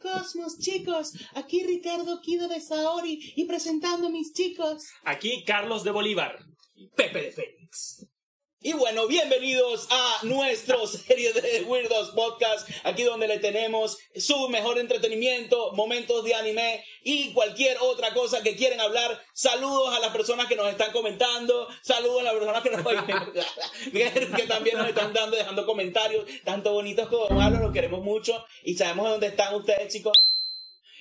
cosmos, chicos. Aquí Ricardo Kido de Saori y presentando a mis chicos. Aquí Carlos de Bolívar. Pepe de Fénix. Y bueno, bienvenidos a nuestro serie de Weirdos Podcast, aquí donde le tenemos su mejor entretenimiento, momentos de anime y cualquier otra cosa que quieren hablar. Saludos a las personas que nos están comentando, saludos a las personas que, nos, que también nos están dando, dejando comentarios, tanto bonitos como malos, los queremos mucho y sabemos de dónde están ustedes, chicos.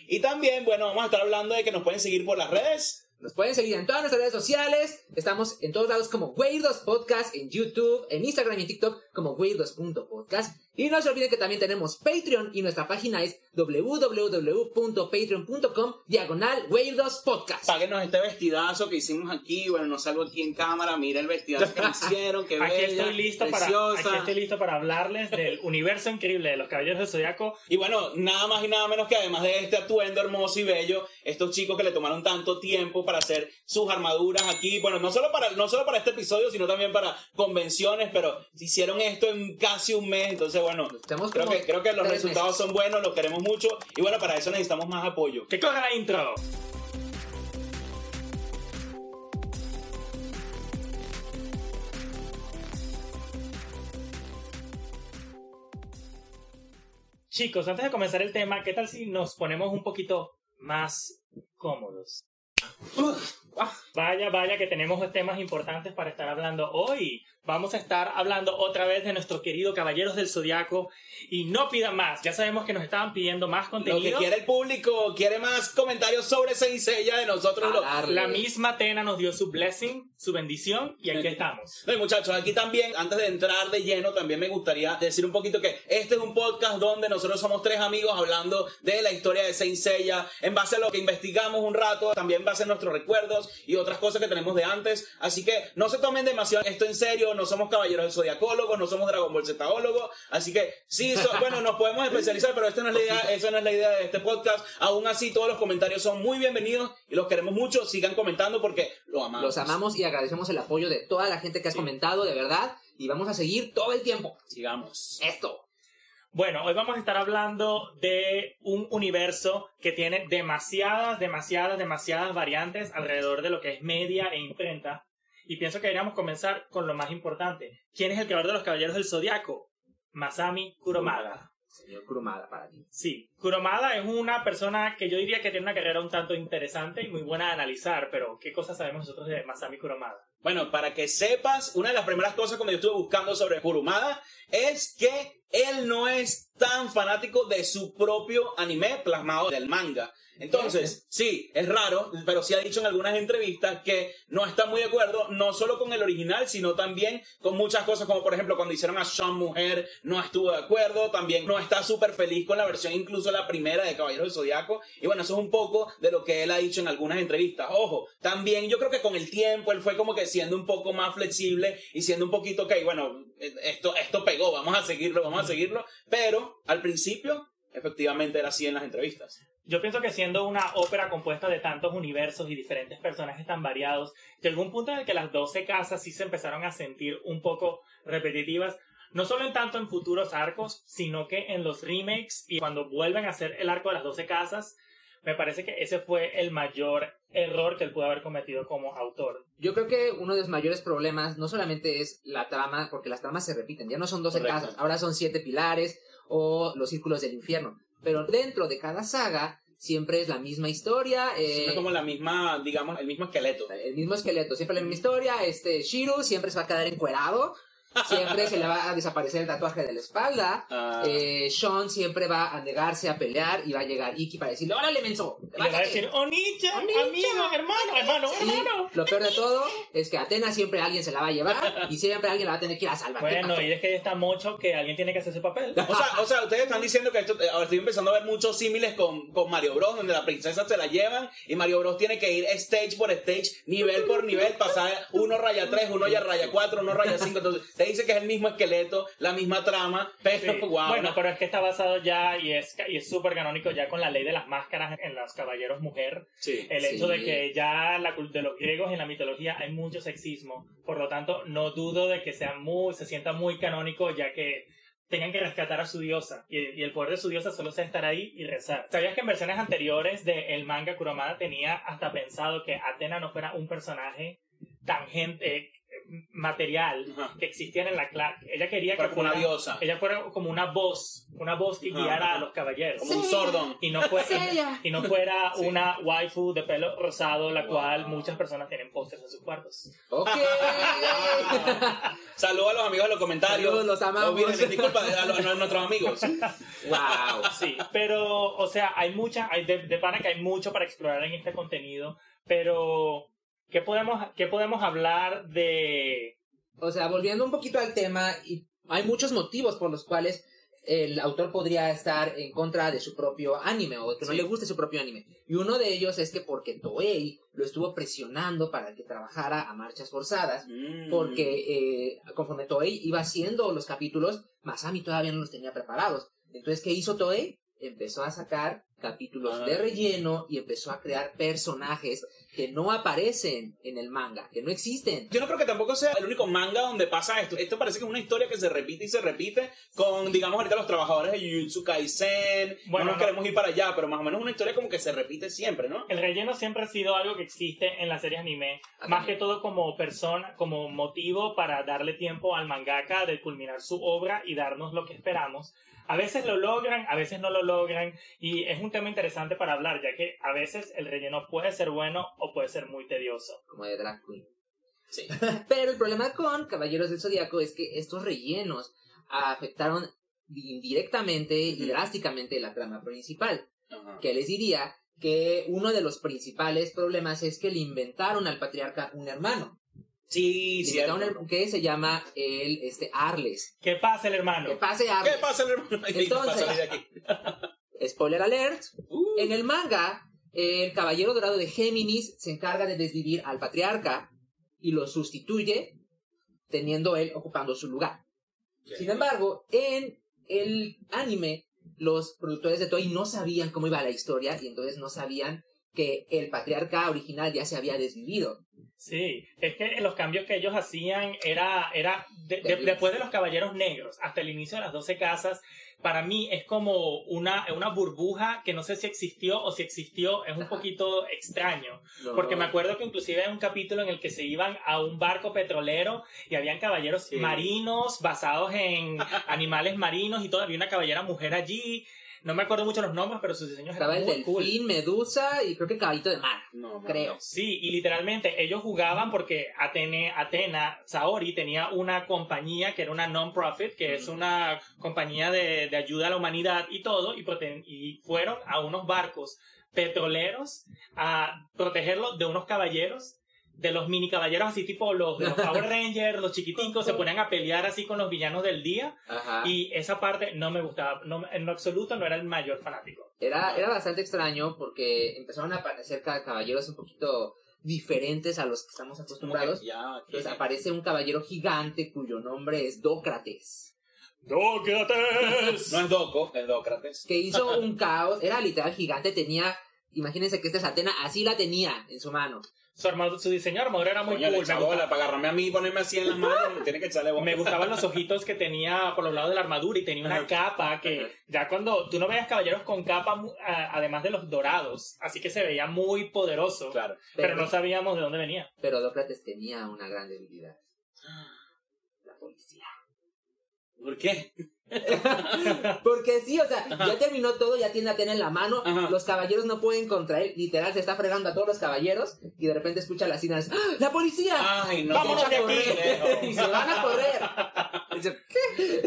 Y también, bueno, vamos a estar hablando de que nos pueden seguir por las redes. Nos pueden seguir en todas nuestras redes sociales. Estamos en todos lados como Weirdos Podcast, en YouTube, en Instagram y en TikTok como weirdos.podcast. Y no se olviden que también tenemos Patreon y nuestra página es www.patreon.com diagonal Weirdos Podcast. Páguenos este vestidazo que hicimos aquí. Bueno, no salgo aquí en cámara. Mira el vestidazo que hicieron. Que aquí, bella, estoy listo para, aquí estoy listo para hablarles del universo increíble de los Caballeros del Zodiaco. Y bueno, nada más y nada menos que además de este atuendo hermoso y bello, estos chicos que le tomaron tanto tiempo para hacer sus armaduras aquí, bueno, no solo para, no solo para este episodio, sino también para convenciones, pero hicieron esto en casi un mes, entonces bueno, Estamos creo como que, creo que los tres resultados meses. son buenos, los queremos mucho, y bueno, para eso necesitamos más apoyo. ¡Que corra la intro! Chicos, antes de comenzar el tema, ¿qué tal si nos ponemos un poquito más cómodos? Vaya, vaya, que tenemos temas importantes para estar hablando hoy. Vamos a estar hablando otra vez de nuestro querido Caballeros del Zodiaco. Y no pidan más, ya sabemos que nos estaban pidiendo más Lo contenido. que quiere el público, quiere más comentarios sobre Seiya de nosotros. Los- darle. La misma Tena nos dio su blessing, su bendición, y aquí estamos. No, y muchachos, aquí también, antes de entrar de lleno, también me gustaría decir un poquito que este es un podcast donde nosotros somos tres amigos hablando de la historia de Saint Seiya, en base a lo que investigamos un rato, también en base a nuestros recuerdos y otras cosas que tenemos de antes. Así que no se tomen demasiado esto en serio, no somos caballeros del zodiacólogos, no somos Dragon Ball así que sí, so- bueno, nos podemos especializar, pero esta no es la idea, esa no es la idea de este podcast. Aún así, todos los comentarios son muy bienvenidos y los queremos mucho. Sigan comentando porque lo amamos. Los amamos y agradecemos el apoyo de toda la gente que ha Sí. comentado, de verdad. Y vamos a seguir todo el tiempo. Sigamos. Esto. Bueno, hoy vamos a estar hablando de un universo que tiene demasiadas, demasiadas, demasiadas variantes alrededor de lo que es media e imprenta. Y pienso que deberíamos comenzar con lo más importante. ¿Quién es el creador de los Caballeros del Zodiaco? Masami Kuromada. Señor Kurumada para ti. Sí, Kuromada es una persona que yo diría que tiene una carrera un tanto interesante y muy buena de analizar, pero ¿qué cosas sabemos nosotros de Masami Kuromada? Bueno, para que sepas, una de las primeras cosas cuando yo estuve buscando sobre Kurumada es que él no es tan fanático de su propio anime plasmado del manga. Entonces, sí, es raro, pero sí ha dicho en algunas entrevistas que no está muy de acuerdo, no solo con el original, sino también con muchas cosas, como por ejemplo cuando hicieron a Sean Mujer, no estuvo de acuerdo, también no está súper feliz con la versión, incluso la primera de Caballeros del Zodiaco. Y bueno, eso es un poco de lo que él ha dicho en algunas entrevistas. Ojo, también yo creo que con el tiempo él fue como que siendo un poco más flexible y siendo un poquito, ok, bueno, esto, esto pegó, vamos a seguirlo, vamos a seguirlo. Pero al principio, efectivamente era así en las entrevistas. Yo pienso que siendo una ópera compuesta de tantos universos y diferentes personajes tan variados, llegó un punto en el que las 12 casas sí se empezaron a sentir un poco repetitivas, no solo en tanto en futuros arcos, sino que en los remakes y cuando vuelven a hacer el arco de las 12 casas, me parece que ese fue el mayor error que él pudo haber cometido como autor. Yo creo que uno de los mayores problemas no solamente es la trama, porque las tramas se repiten, ya no son 12 Correcto. casas, ahora son 7 pilares o los círculos del infierno. Pero dentro de cada saga siempre es la misma historia, eh, es como la misma, digamos, el mismo esqueleto. el mismo esqueleto, siempre la misma historia. Este Shiru siempre se va a quedar encuerado, siempre se le va a desaparecer el tatuaje de la espalda. Eh, Sean siempre va a negarse a pelear y va a llegar Iki para decirle, órale, menso, Y le va a levántate". decir, Onicha, Onicha. amigo, hermano, hermano, Y hermano. lo peor de todo es que Atena siempre alguien se la va a llevar y siempre alguien la va a tener que ir a salvar. ¿Qué Bueno, y es que está mucho que alguien tiene que hacer ese papel. O sea, o sea, ustedes están diciendo que esto, eh, ahora estoy empezando a ver muchos símiles con, con Mario Bros, donde la princesa se la llevan y Mario Bros tiene que ir stage por stage, nivel por nivel, pasar uno raya 3, uno ya raya 4, uno raya 5. Entonces, te dice que es el mismo esqueleto, la misma trama, pero Sí. wow. Bueno, pero es que está basado ya y es y es súper canónico ya con la ley de las máscaras en los caballeros mujer. Sí. El Sí. hecho de que ya la de los griegos en la mitología hay mucho sexismo, por lo tanto no dudo de que sea muy se sienta muy canónico ya que tengan que rescatar a su diosa. Y, el poder de su diosa solo es estar ahí y rezar. ¿Sabías que en versiones anteriores del manga Kuromada tenía hasta pensado que Atena no fuera un personaje tangente, eh, material Ajá. que existiera en la clase? Ella quería Pero que fue una fuera, diosa. ella fuera como una voz, una voz que Ajá, guiara a los caballeros. Como un sordón. Y no, fue, Sella. y no fuera Sí. una waifu de pelo rosado, la Wow. cual muchas personas tienen pósters en sus cuartos. Ok. Saludos a los amigos de los comentarios. Saludos, los amamos. Olvídense, disculpa a, los- a nuestros amigos. wow. Sí, pero, o sea, hay mucha, hay de, de pana que hay mucho para explorar en este contenido, pero ¿qué podemos, qué podemos hablar de... O sea, volviendo un poquito al tema, y hay muchos motivos por los cuales el autor podría estar en contra de su propio anime o que no Sí. le guste su propio anime. Y uno de ellos es que porque Toei lo estuvo presionando para que trabajara a marchas forzadas, Mm. porque eh, conforme Toei iba haciendo los capítulos, Masami todavía no los tenía preparados. Entonces, ¿qué hizo Toei? Empezó a sacar capítulos Ah. de relleno y empezó a crear personajes que no aparecen en el manga, que no existen. Yo no creo que tampoco sea el único manga donde pasa esto. Esto parece que es una historia que se repite y se repite con, digamos, ahorita los trabajadores de Jujutsu Kaisen. Bueno, no nos no. queremos ir para allá, pero más o menos una historia como que se repite siempre, ¿no? El relleno siempre ha sido algo que existe en las series anime, más que todo como persona, como motivo para darle tiempo al mangaka de culminar su obra y darnos lo que esperamos. A veces lo logran, a veces no lo logran, y es un tema interesante para hablar, ya que a veces el relleno puede ser bueno o puede ser muy tedioso. como de Drag Queen. Sí. Pero el problema con Caballeros del Zodíaco es que estos rellenos afectaron indirectamente y drásticamente la trama principal. Ajá. Que les diría que uno de los principales problemas es que le inventaron al patriarca un hermano. Sí, un- que se llama el este Arles. ¿Qué pasa, el hermano? Que pase ¿Qué Arles. pasa, hermano? ¿Qué Entonces- pasa de aquí? Spoiler alert. Uh, En el manga, el caballero dorado de Géminis se encarga de desvivir al patriarca y lo sustituye, teniendo él ocupando su lugar. Sin embargo, en el anime, los productores de Toei no sabían cómo iba la historia y entonces no sabían que el patriarca original ya se había desvivido. Sí, es que los cambios que ellos hacían era, era de- de- después de los Caballeros Negros hasta el inicio de las 12 casas, para mí es como una, una burbuja que no sé si existió o si existió, es un Ajá. poquito extraño. No, Porque no. me acuerdo que inclusive hay un capítulo en el que se iban a un barco petrolero y habían caballeros Sí. marinos basados en animales marinos y todo. Había una caballera mujer allí. No me acuerdo mucho los nombres, pero sus diseños Estaba eran el muy cool. Medusa y creo que el caballito de mar. no, creo. Sí, y literalmente ellos jugaban porque Atene, Atena, Saori tenía una compañía que era una non-profit, que es una compañía de, de ayuda a la humanidad y todo, y, y fueron a unos barcos petroleros a protegerlos de unos caballeros, de los mini caballeros así tipo los de los Power Rangers, los chiquiticos, se ponían a pelear así con los villanos del día, Ajá. y esa parte no me gustaba, no, en lo absoluto no era el mayor fanático. Era, era bastante extraño porque empezaron a aparecer ca- caballeros un poquito diferentes a los que estamos acostumbrados. ya, Entonces aparece un caballero gigante cuyo nombre es Dócrates, ¡Dócrates! No es Doco, es Dócrates. que hizo un caos, era literal gigante, tenía, imagínense que esta es Atena, así la tenía en su mano. Su, su diseño de armadura era muy Coño, le cool. Me, echa bola, gustaba- para agarrarme a mí y ponerme así en las manos, tiene que echarle me gustaban los ojitos que tenía por los lados de la armadura y tenía una capa que ya cuando tú no veías caballeros con capa, además de los dorados, así que se veía muy poderoso, Claro. pero no sabíamos de dónde venía. Pero Dócrates tenía una gran debilidad. La policía. ¿Por qué? Porque sí, o sea, ya terminó todo, ya tiene a Atena en la mano, Ajá. los caballeros no pueden contra él, literal se está fregando a todos los caballeros y de repente escucha las sirenas, ¡Ah, ¡La policía! Ay, no. Vámonos qué de aquí. pendejo. y se van a correr. Dice,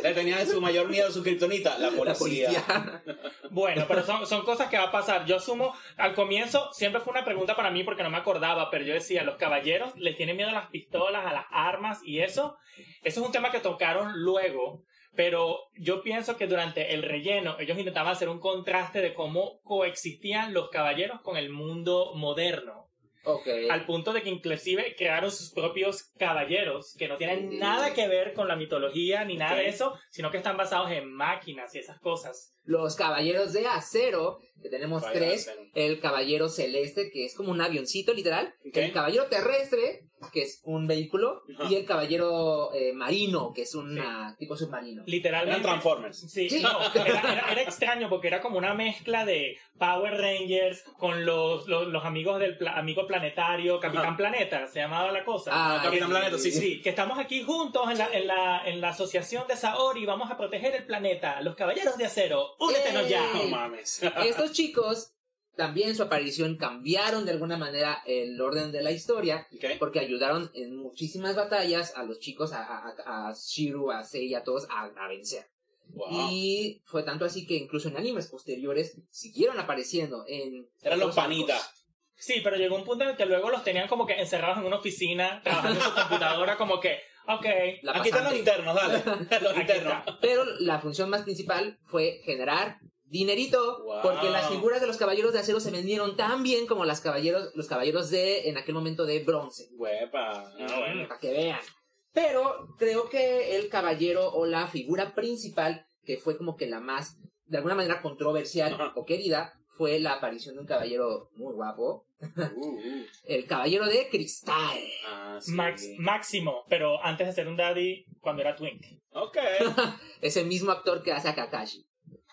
Le tenía su mayor miedo a su kriptonita, la policía. La policía. Bueno, pero son, son cosas que va a pasar. Yo asumo, al comienzo siempre fue una pregunta para mí porque no me acordaba, pero yo decía, los caballeros les tienen miedo a las pistolas, a las armas y eso. Eso es un tema que tocaron luego, pero yo pienso que durante el relleno ellos intentaban hacer un contraste de cómo coexistían los caballeros con el mundo moderno. Al punto de que inclusive crearon sus propios caballeros, que no tienen nada que ver con la mitología ni nada de eso, sino que están basados en máquinas y esas cosas. Los caballeros de acero, que tenemos Vaya, tres, el caballero celeste, que es como un avioncito literal, el caballero terrestre que es un vehículo, y el caballero eh, marino, que es un ah, tipo submarino. Eran Literalmente. Transformers. Sí, Sí. no, era, era- era extraño porque era como una mezcla de Power Rangers con los, los, los amigos del pla- amigo planetario, Capitán Ajá. Planeta, se llamaba la cosa. Ah, Capitán Planeta, sí, Sí, que estamos aquí juntos en la, en la, en la asociación de Saori, vamos a proteger el planeta, los caballeros de acero, únetenos ya. No mames. Estos chicos, también su aparición cambiaron de alguna manera el orden de la historia, porque ayudaron en muchísimas batallas a los chicos, a, a, Shiru, a Sei, a todos, a, a vencer. Wow. Y fue tanto así que incluso en animes posteriores siguieron apareciendo en... Eran los panitas. Sí, pero llegó un punto en el que luego los tenían como que encerrados en una oficina, trabajando en su computadora, como que, ok, La Aquí están los internos, dale. los internos. Pero la función más principal fue generar dinerito, Wow. porque las figuras de los caballeros de acero se vendieron tan bien como las caballeros, los caballeros de, en aquel momento, de bronce. Huepa. Ah, bueno. Para que vean. Pero creo que el caballero o la figura principal, que fue como que la más, de alguna manera, controversial Ajá. o querida, fue la aparición de un caballero muy guapo, Uh, uh. el caballero de cristal. Ah, sí. Max, Máximo, pero antes de ser un daddy, cuando era twink. Ok. Es el mismo actor que hace a Kakashi.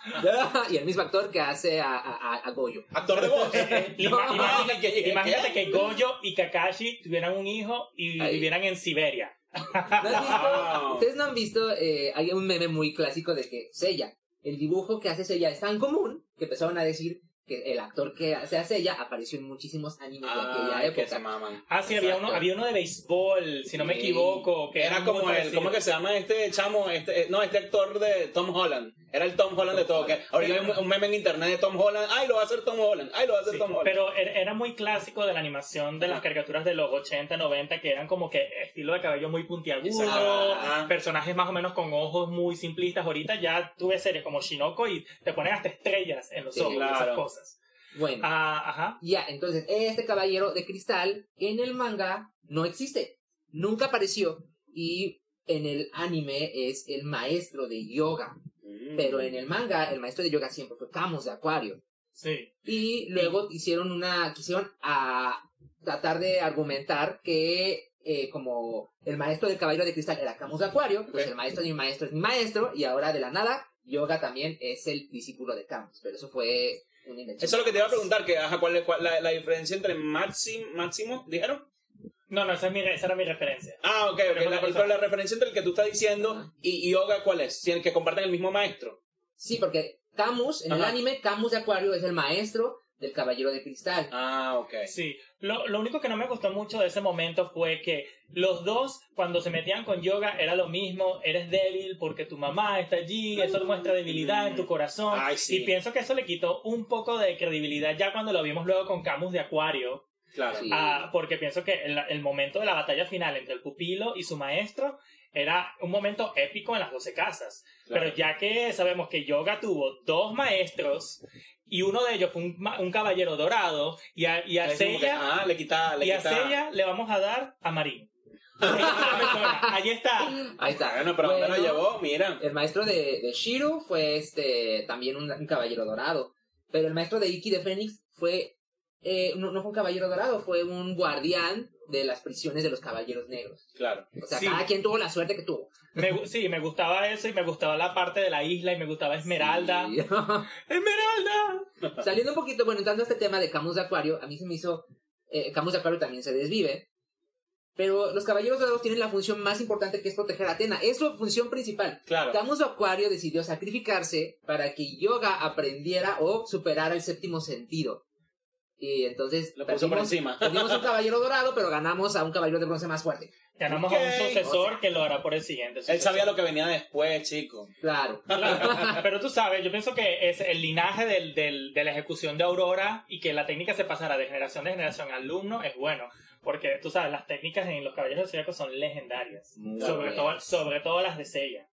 y el mismo actor que hace a, a- a- Goyo. Actor de voz. Eh, ima- No. imagina- ¿Qué- qué- qué- imagínate que Goyo y Kakashi tuvieran un hijo y Ahí. vivieran en Siberia. ¿No. Ustedes no han visto, eh, hay un meme muy clásico de que Seiya, el dibujo que hace Seiya es tan común que empezaron a decir que el actor que hace a Seiya apareció en muchísimos animes de aquella que época. se maman. Ah, sí, había uno, había uno de béisbol, si no me equivoco. Que Era como el. ¿cómo que se llama este chamo? Este, eh, no, este actor de Tom Holland. Era el Tom Holland de todo. Que ahorita hay un, un meme en internet de Tom Holland. Ay, lo va a hacer Tom Holland. Ay, lo va a hacer Sí, Tom Holland. pero era era muy clásico de la animación de las caricaturas de los 80, 90, que eran como que estilo de cabello muy puntiagudo, personajes más o menos con ojos muy simplistas. Ahorita ya tuve series como Shinoko y te ponen hasta estrellas en los Sí, ojos, esas cosas. Bueno, Ah, ajá. ya, entonces, este caballero de cristal en el manga no existe. Nunca apareció. Y en el anime es el maestro de yoga. Mm. Pero en el manga, el maestro de yoga siempre fue Camus de Acuario. Sí. Y luego hicieron una, quisieron a tratar de argumentar que eh, como el maestro del caballero de cristal era Camus de Acuario, pues el maestro de mi maestro es mi maestro, y ahora de la nada, Yoga también es el discípulo de Camus. Pero eso fue. Eso es lo que te iba a preguntar. Que, ajá, ¿Cuál es cuál- la, la diferencia entre Máximo, Máximo, dijeron? No, no, esa, es mi, esa era mi referencia. Ah, ok, ok. Pero La, pero la referencia entre el que tú estás diciendo Ajá. y, Yoga, ¿cuál es? Tienen que comparten el mismo maestro. Sí, porque Camus, en el anime, Camus de Acuario es el maestro del caballero de cristal. Ah, ok. Sí, lo, lo único que no me gustó mucho de ese momento fue que los dos, cuando se metían con yoga, era lo mismo, eres débil porque tu mamá está allí, eso muestra debilidad en tu corazón. Ay, sí. Y pienso que eso le quitó un poco de credibilidad ya cuando lo vimos luego con Camus de Acuario, Claro. Sí. ah, porque pienso que el, el momento de la batalla final entre el pupilo y su maestro era un momento épico en las 12 casas. claro. Pero ya que sabemos que Yoga tuvo dos maestros y uno de ellos fue un, un caballero dorado y a, y a que, Seiya ah, le quita, le y a le vamos a dar a Marín. Allí está. Ahí está. Bueno, pero ¿dónde lo Bueno, llevó? Mira. El maestro de, de Shiro fue este también un, un caballero dorado. Pero el maestro de Iki de Fénix fue. eh, no, no fue un caballero dorado, fue un guardián de las prisiones de los caballeros negros. Claro. O sea, Sí. cada quien tuvo la suerte que tuvo. Me sí, me gustaba eso y me gustaba la parte de la isla y me gustaba Esmeralda. Sí. ¡Esmeralda! Saliendo un poquito, bueno, entrando a este tema de Camus de Acuario, a mí se me hizo. eh, Camus de Acuario también se desvive. Pero los caballeros dorados tienen la función más importante que es proteger a Atena. Es su función principal. Claro. Camus de Acuario decidió sacrificarse para que Yoga aprendiera o superara el séptimo sentido. Y entonces Lo puso por encima. perdimos un caballero dorado, pero ganamos a un caballero de bronce más fuerte. Ganamos a un sucesor que lo hará por el siguiente. Él sabía lo que venía después, chico. Claro. Claro, pero tú sabes, yo pienso que es el linaje del, del- de la ejecución de Aurora y que la técnica se pasara de generación de generación a alumno es bueno. Porque tú sabes, las técnicas en los caballeros del Zodiaco son legendarias. Muy Sobre todo, sobre todo las de Seiya.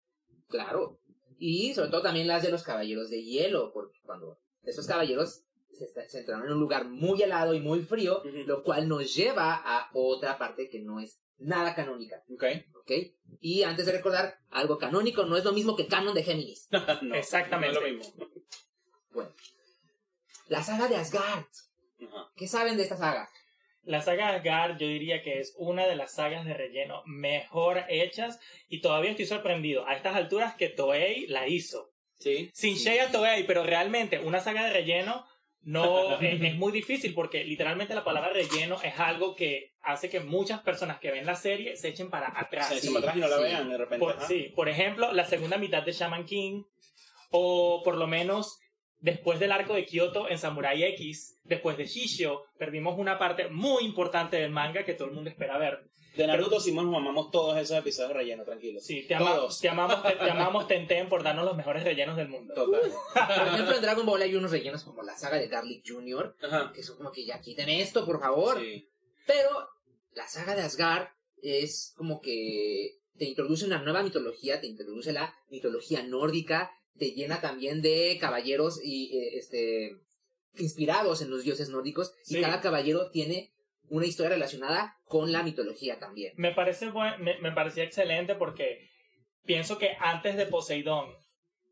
Claro. Y sobre todo también las de los caballeros de hielo, porque cuando esos caballeros se, está- se entraron en un lugar muy helado y muy frío, Ujú. lo cual nos lleva a otra parte que no es nada canónica, Ok. ¿ok? Y antes de recordar, algo canónico no es lo mismo que canon de Géminis. No, Exactamente. No es lo mismo. La saga de Asgard. Ajá. ¿Qué saben de esta saga? La saga de Asgard yo diría que es una de las sagas de relleno mejor hechas y todavía estoy sorprendido a estas alturas que Toei la hizo. Sí. Sin Shea Toei, pero realmente una saga de relleno no es, es muy difícil porque literalmente la palabra relleno es algo que hace que muchas personas que ven la serie se echen para atrás. Se echen para atrás y no la sí. vean de repente. Por, sí, por ejemplo, la segunda mitad de Shaman King, o por lo menos después del arco de Kyoto en Samurai X, después de Shishio, perdimos una parte muy importante del manga que todo el mundo espera ver. De Naruto sí nos mamamos todos esos episodios de relleno, tranquilo. Sí, te, ama- Todos. te amamos, te, te amamos Tenten por darnos los mejores rellenos del mundo. Total. Por ejemplo, en Dragon Ball hay unos rellenos como la saga de Garlic Jr., Ajá. que son como que ya quiten esto, por favor. Sí. Pero la saga de Asgard es como que te introduce una nueva mitología, te introduce la mitología nórdica, te llena también de caballeros y eh, este inspirados en los dioses nórdicos Sí. y cada caballero tiene una historia relacionada con la mitología también. Me parece buen- me, me parecía excelente porque pienso que antes de Poseidón,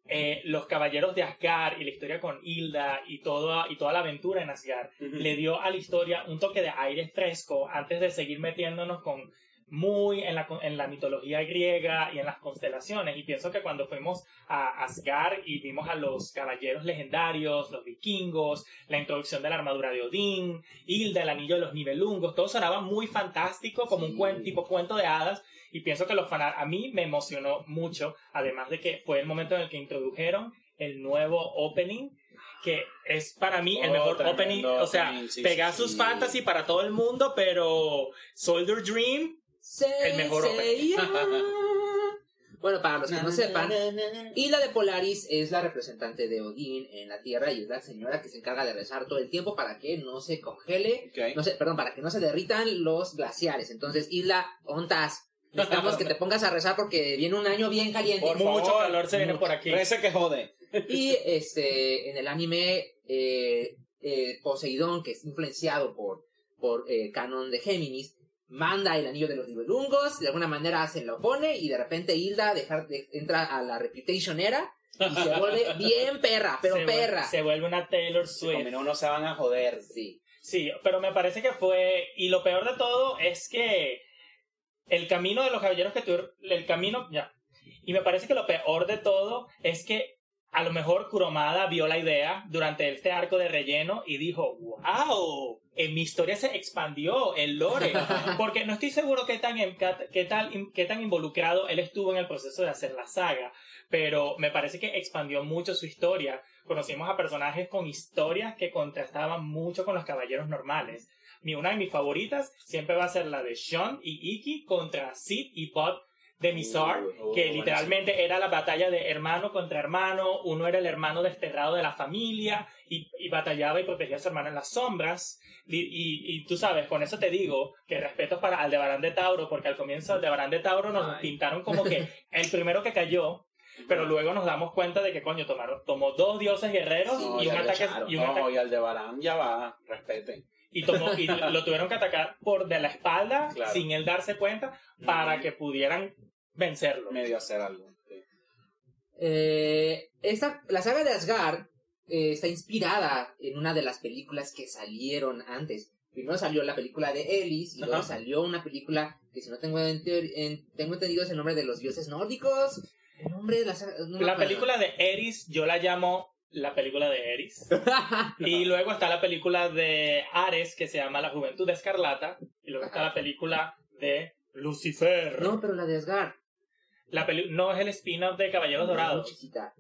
eh, los caballeros de Asgard y la historia con Hilda y toda, y toda la aventura en Asgard le dio a la historia un toque de aire fresco antes de seguir metiéndonos con muy en la, en la mitología griega y en las constelaciones. Y pienso que cuando fuimos a Asgard y vimos a los caballeros legendarios, los vikingos, la introducción de la armadura de Odín, Hilda, el anillo de los nivelungos, todo sonaba muy fantástico, como un Sí. cuen- tipo cuento de hadas. Y pienso que los fanas, a mí me emocionó mucho, además de que fue el momento en el que introdujeron el nuevo opening, que es para mí el Oh, mejor tremendo opening, o sea, opening, sí, Pegasus sí, sí. Fantasy para todo el mundo, pero Soldier Dream, el mejor bueno, para los que no sepan, Hilda de Polaris es la representante de Odín en la Tierra y es la señora que se encarga de rezar todo el tiempo para que no se congele, no sé, perdón, para que no se derritan los glaciares. Entonces, Hilda, ontas, necesitamos que te pongas a rezar porque viene un año bien caliente. Por mucho favor, calor se viene por aquí. Reza que jode. Y este, en el anime, eh, eh, Poseidón, que es influenciado por, por eh, canon de Géminis, manda el anillo de los Nibelungos, de alguna manera se lo pone y de repente Hilda dejar de- entra a la Reputation era y se vuelve bien perra, pero se, perra. Se vuelve una Taylor Swift. combinó no se van a joder. Sí. Sí, pero me parece que fue. Y lo peor de todo es que el camino de los caballeros que tuvieron. El camino. Ya. Y me parece que lo peor de todo es que a lo mejor Kuromada vio la idea durante este arco de relleno y dijo: ¡Wow! En mi historia se expandió el lore. Porque no estoy seguro qué tan, qué, tal, qué tan involucrado él estuvo en el proceso de hacer la saga. Pero me parece que expandió mucho su historia. Conocimos a personajes con historias que contrastaban mucho con los caballeros normales. Mi, una de mis favoritas siempre va a ser la de Sean y Iki contra Sid y Bob de Mizar, Uh, uh, que buenísimo. literalmente era la batalla de hermano contra hermano. Uno era el hermano desterrado de la familia y, y batallaba y protegía a su hermano en las sombras. Y, y- y tú sabes, con eso te digo que respeto para Aldebarán de Tauro, porque al comienzo Aldebarán de Tauro nos Ay. pintaron como que el primero que cayó, pero luego nos damos cuenta de que coño tomaron, tomó dos dioses guerreros Sí, y un ataque y un No, ataque y Aldebarán ya va, respeten. y tomó y lo tuvieron que atacar por de la espalda Claro. sin él darse cuenta para que pudieran vencerlo. Medio hacer algo. sí. Eh, esta, la saga de Asgard eh, está inspirada en una de las películas que salieron antes. Primero salió la película de Ellis y luego salió una película que si no tengo, en- tengo entendido es el nombre de los dioses nórdicos. El nombre de la saga... no La película de Eris yo la llamo la película de Eris. Y luego está la película de Ares que se llama La Juventud Escarlata. Y luego está la película de Lucifer. no, pero la de Asgard. La peli- no es el spin-off de Caballeros Dorados. chiquita.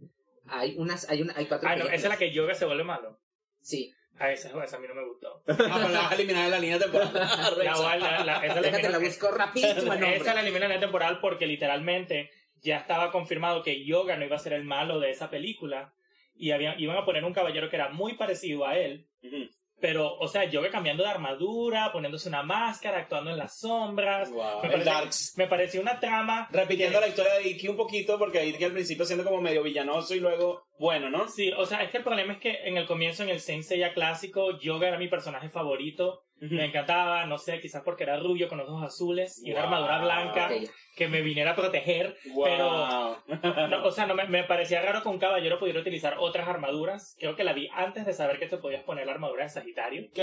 Hay unas, hay una, hay cuatro Ah, no, esa es la que Yoga se vuelve malo. Sí. Ah, esa, esa a mí no me gustó. Ah, pero la vas a eliminar de la línea temporal. La, la- la- esa la Déjate la busco rapidísimo. Esa la eliminan en la temporal porque literalmente ya estaba confirmado que Yoga no iba a ser el malo de esa película y había, iban a poner un caballero que era muy parecido a él, Ujú. Pero, o sea, Yoga cambiando de armadura, poniéndose una máscara, actuando en las sombras. Wow. Me pareció- Darks. Me pareció una trama. Repitiendo que- la historia de Iki un poquito, porque Iki al principio siendo como medio villanoso y luego bueno, ¿no? Sí, o sea, es que el problema es que en el comienzo, en el Sensei ya clásico, Yoga era mi personaje favorito. Me encantaba, no sé, quizás porque era rubio con los ojos azules y una armadura blanca que me viniera a proteger. Wow. No, o sea, no me, me parecía raro que un caballero pudiera utilizar otras armaduras. Creo que la vi antes de saber que te podías poner la armadura de Sagitario. ok.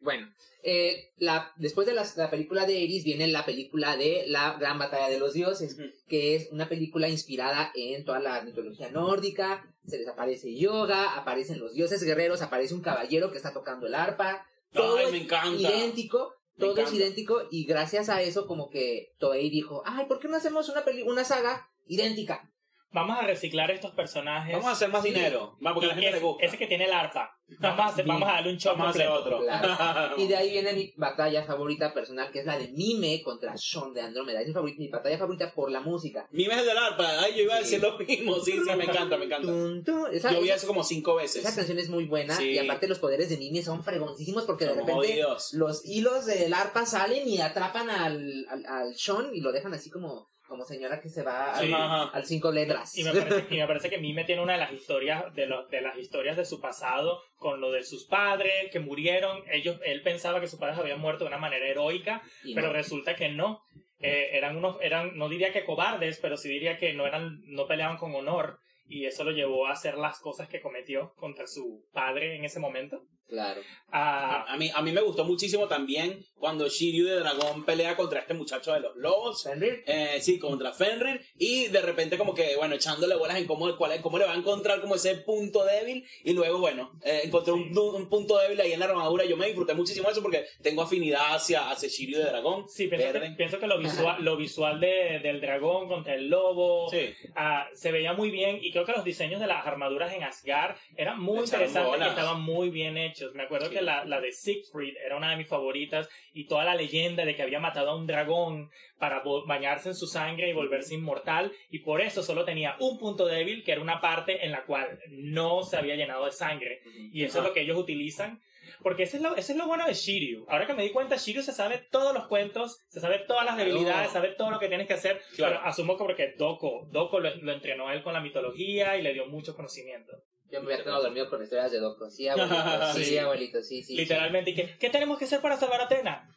Bueno, eh, la, después de la, la película de Eris viene la película de La Gran Batalla de los Dioses, que es una película inspirada en toda la mitología nórdica. Se les aparece yoga, aparecen los dioses guerreros, aparece un caballero que está tocando el arpa. Todo Ay, es me encanta. idéntico, Me todo es idéntico y gracias a eso como que Toei dijo, ay, ¿por qué no hacemos una, peli una saga idéntica? Vamos a reciclar estos personajes. Vamos a hacer más Sí. dinero. Va, porque la gente le ese, gusta. ese que tiene el arpa. Vamos a, hacer- Sí. vamos a darle un show Vamos a hacer completo. otro. Claro. Y de ahí viene mi batalla favorita personal, que es la de Mime contra Sean de Andrómeda. Es mi, batalla favorita por la música. Mi mes del arpa. Ay, yo iba a decir lo mismo. Sí, sí, me encanta, me encanta. Tun, tun. Esa, Yo vi esa- eso como cinco esa veces. canción es muy buena Sí. y aparte los poderes de Mime son fregoncísimos porque de repente los hilos del arpa salen y atrapan al, al, al Sean y lo dejan así como, como señora que se va al, Sí. Ajá. al cinco letras. Y me, parece, y me parece que Mime tiene una de las historias de, los de las historias de su pasado con lo de sus padres que murieron. Ellos, él pensaba que sus padres habían muerto de una manera heroica, Y pero no. resulta que no. Eh, eran unos, eran, no diría que cobardes, pero sí diría que no eran, no peleaban con honor. Y eso lo llevó a hacer las cosas que cometió contra su padre en ese momento. Claro. Ah, A, a mí, a mí me gustó muchísimo también cuando Shiryu de Dragón pelea contra este muchacho de los lobos. Fenrir, Eh, sí, contra Fenrir. Y de repente como que, bueno, echándole bolas en cómo, cuál, cómo le va a encontrar como ese punto débil. Y luego, bueno, eh, encontró un, un punto débil ahí en la armadura. Yo me disfruté muchísimo eso porque tengo afinidad hacia, hacia Shiryu de Dragón. sí, pienso que, verde. pienso que lo visual, lo visual de- del dragón contra el lobo Sí. ah, se veía muy bien y creo que los diseños de las armaduras en Asgard eran muy interesantes y estaban muy bien hechos. Me acuerdo Sí. que la, la de Siegfried era una de mis favoritas y toda la leyenda de que había matado a un dragón para bañarse en su sangre y volverse inmortal y por eso solo tenía un punto débil que era una parte en la cual no se había llenado de sangre y eso es lo que ellos utilizan. Porque eso es, lo, eso es lo bueno de Shiryu. Ahora que me di cuenta, Shiryu se sabe todos los cuentos, se sabe todas las debilidades, sabe todo lo que tienes que hacer. Claro. Pero asumo que porque Doko, Doko lo, lo entrenó a él con la mitología y le dio mucho conocimiento. Yo me había quedado dormido con historias de Doctor. Sí, abuelito. Sí, Sí. abuelito. Sí, sí. Literalmente. ¿Y qué, qué tenemos que hacer para salvar a Atena?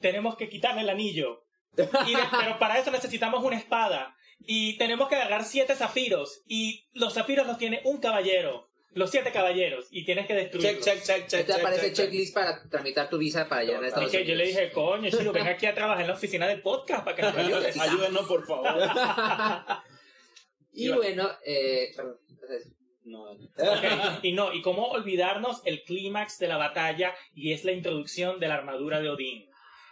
Tenemos que quitarle el anillo. Y de- pero para eso necesitamos una espada. Y tenemos que agarrar siete zafiros. Y los zafiros los tiene un caballero. Los siete caballeros. Y tienes que destruirlos. check, check, check. Check, aparece check, check. checklist para tramitar tu visa para llegar a Estados que yo Unidos. le dije, coño, Shiro, ven aquí a trabajar en la oficina de podcast para que nos ayudes. Ayúdenos, por favor. y bueno, eh, perdón, entonces, No, Y no, y cómo olvidarnos el clímax de la batalla y es la introducción de la armadura de Odín.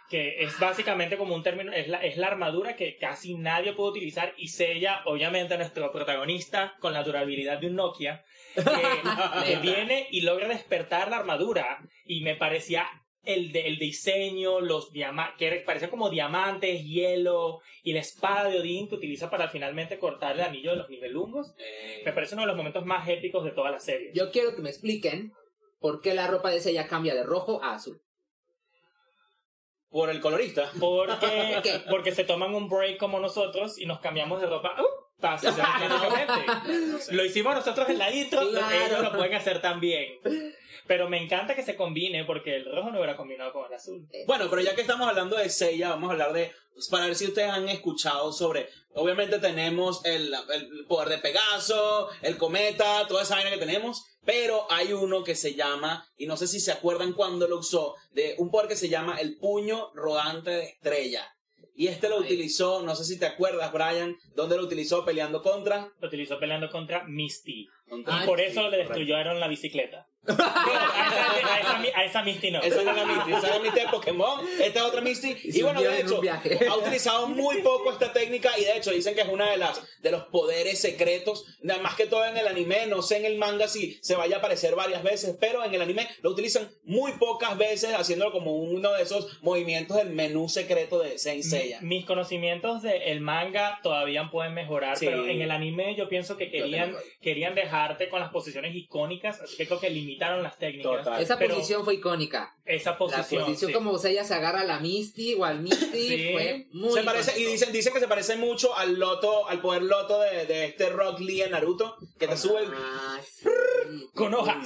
Que es básicamente como un término, es la, es la armadura que casi nadie puede utilizar y sella, obviamente, a nuestro protagonista con la durabilidad de un Nokia, que, que viene y logra despertar la armadura y me parecía el, de- el diseño, los diamantes, que parecían como diamantes, hielo y la espada de Odín que utiliza para finalmente cortar el anillo de los nivelungos. Eh, Me parece uno de los momentos más épicos de toda la serie. yo quiero que me expliquen por qué la ropa de Seiya cambia de rojo a azul. por el colorista. Porque, ¿Qué? porque se toman un break como nosotros y nos cambiamos de ropa. ¡Uh! Científicamente. Lo hicimos nosotros en la intro, Claro. ellos lo pueden hacer también. Pero me encanta que se combine porque el rojo no hubiera combinado con el azul. Bueno, pero ya que estamos hablando de Seiya, vamos a hablar de, pues, para ver si ustedes han escuchado sobre, obviamente tenemos el, el poder de Pegaso, el cometa, toda esa vaina que tenemos, pero hay uno que se llama, y no sé si se acuerdan cuándo lo usó, de un poder que se llama el puño rodante de estrella. Y este lo Ay. utilizó, no sé si te acuerdas, Brian, dónde lo utilizó peleando contra. Lo utilizó peleando contra Misty. contra- Y Ay, por sí, eso le destruyeron la bicicleta. A, esa, a esa- a esa Misty no. Esa es la Misty, esa es la Misty de Pokémon, esta es otra Misty. Y bueno, de hecho, ha utilizado muy poco esta técnica y de hecho dicen que es una de las de los poderes secretos. Nada más que todo en el anime, no sé en el manga si se vaya a aparecer varias veces, pero en el anime lo utilizan muy pocas veces, haciéndolo como uno de esos movimientos del menú secreto de Saint Seiya. Mi- Mis conocimientos del manga todavía pueden mejorar, Sí. pero en el anime yo pienso que querían, querían dejarte con las posiciones icónicas, así que creo que limitaron las técnicas. Total. Esa Pero- posición fue icónica. Esa La posición. posición sí. como Seiya se agarra a la Misty o al Misty Sí. fue muy Se parece, y dicen, dicen que se parece mucho al loto, al poder loto de, de este Rock Lee en Naruto, que te sube el... Ah, sí. Con hoja. Mm.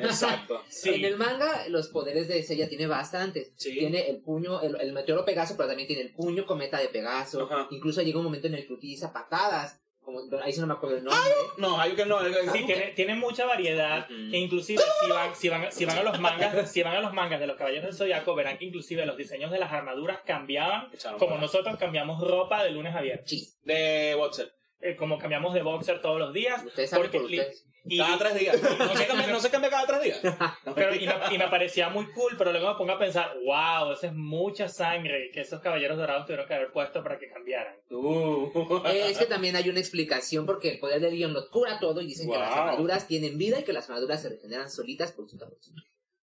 Exacto. Sí. En el manga, los poderes de Seiya tiene bastantes. Sí. Tiene el puño, el, el meteoro Pegaso, pero también tiene el puño cometa de Pegaso. Ajá. Incluso llega un momento en el que utiliza patadas como, ahí sí no me acuerdo el nombre. No, hay que no. Sí, tiene, tiene mucha variedad Ujú. e inclusive si van, si van, si van a los mangas, si van a los mangas de los Caballeros del Zodiaco verán que inclusive los diseños de las armaduras cambiaban Echaron como para- nosotros cambiamos ropa de lunes a viernes, Sí, De Boxer. Eh, como cambiamos de boxer todos los días. ustedes saben Porque por ustedes. Y- Cada tres días. No se cambia, no se cambia cada tres días. Pero, y, me, y me parecía muy cool, pero luego me pongo a pensar, wow, esa es mucha sangre que esos caballeros dorados tuvieron que haber puesto para que cambiaran. Uh. Eh, es que también hay una explicación porque el poder del guion lo cura todo y dicen que las armaduras tienen vida y que las armaduras se regeneran solitas por su tamaño.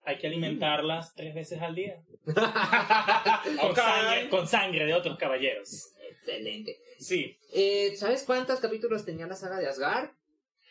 Hay que alimentarlas tres veces al día. con, Ok. sangre, con sangre de otros caballeros. Excelente. Sí. Eh, ¿Sabes cuántos capítulos tenía la saga de Asgard?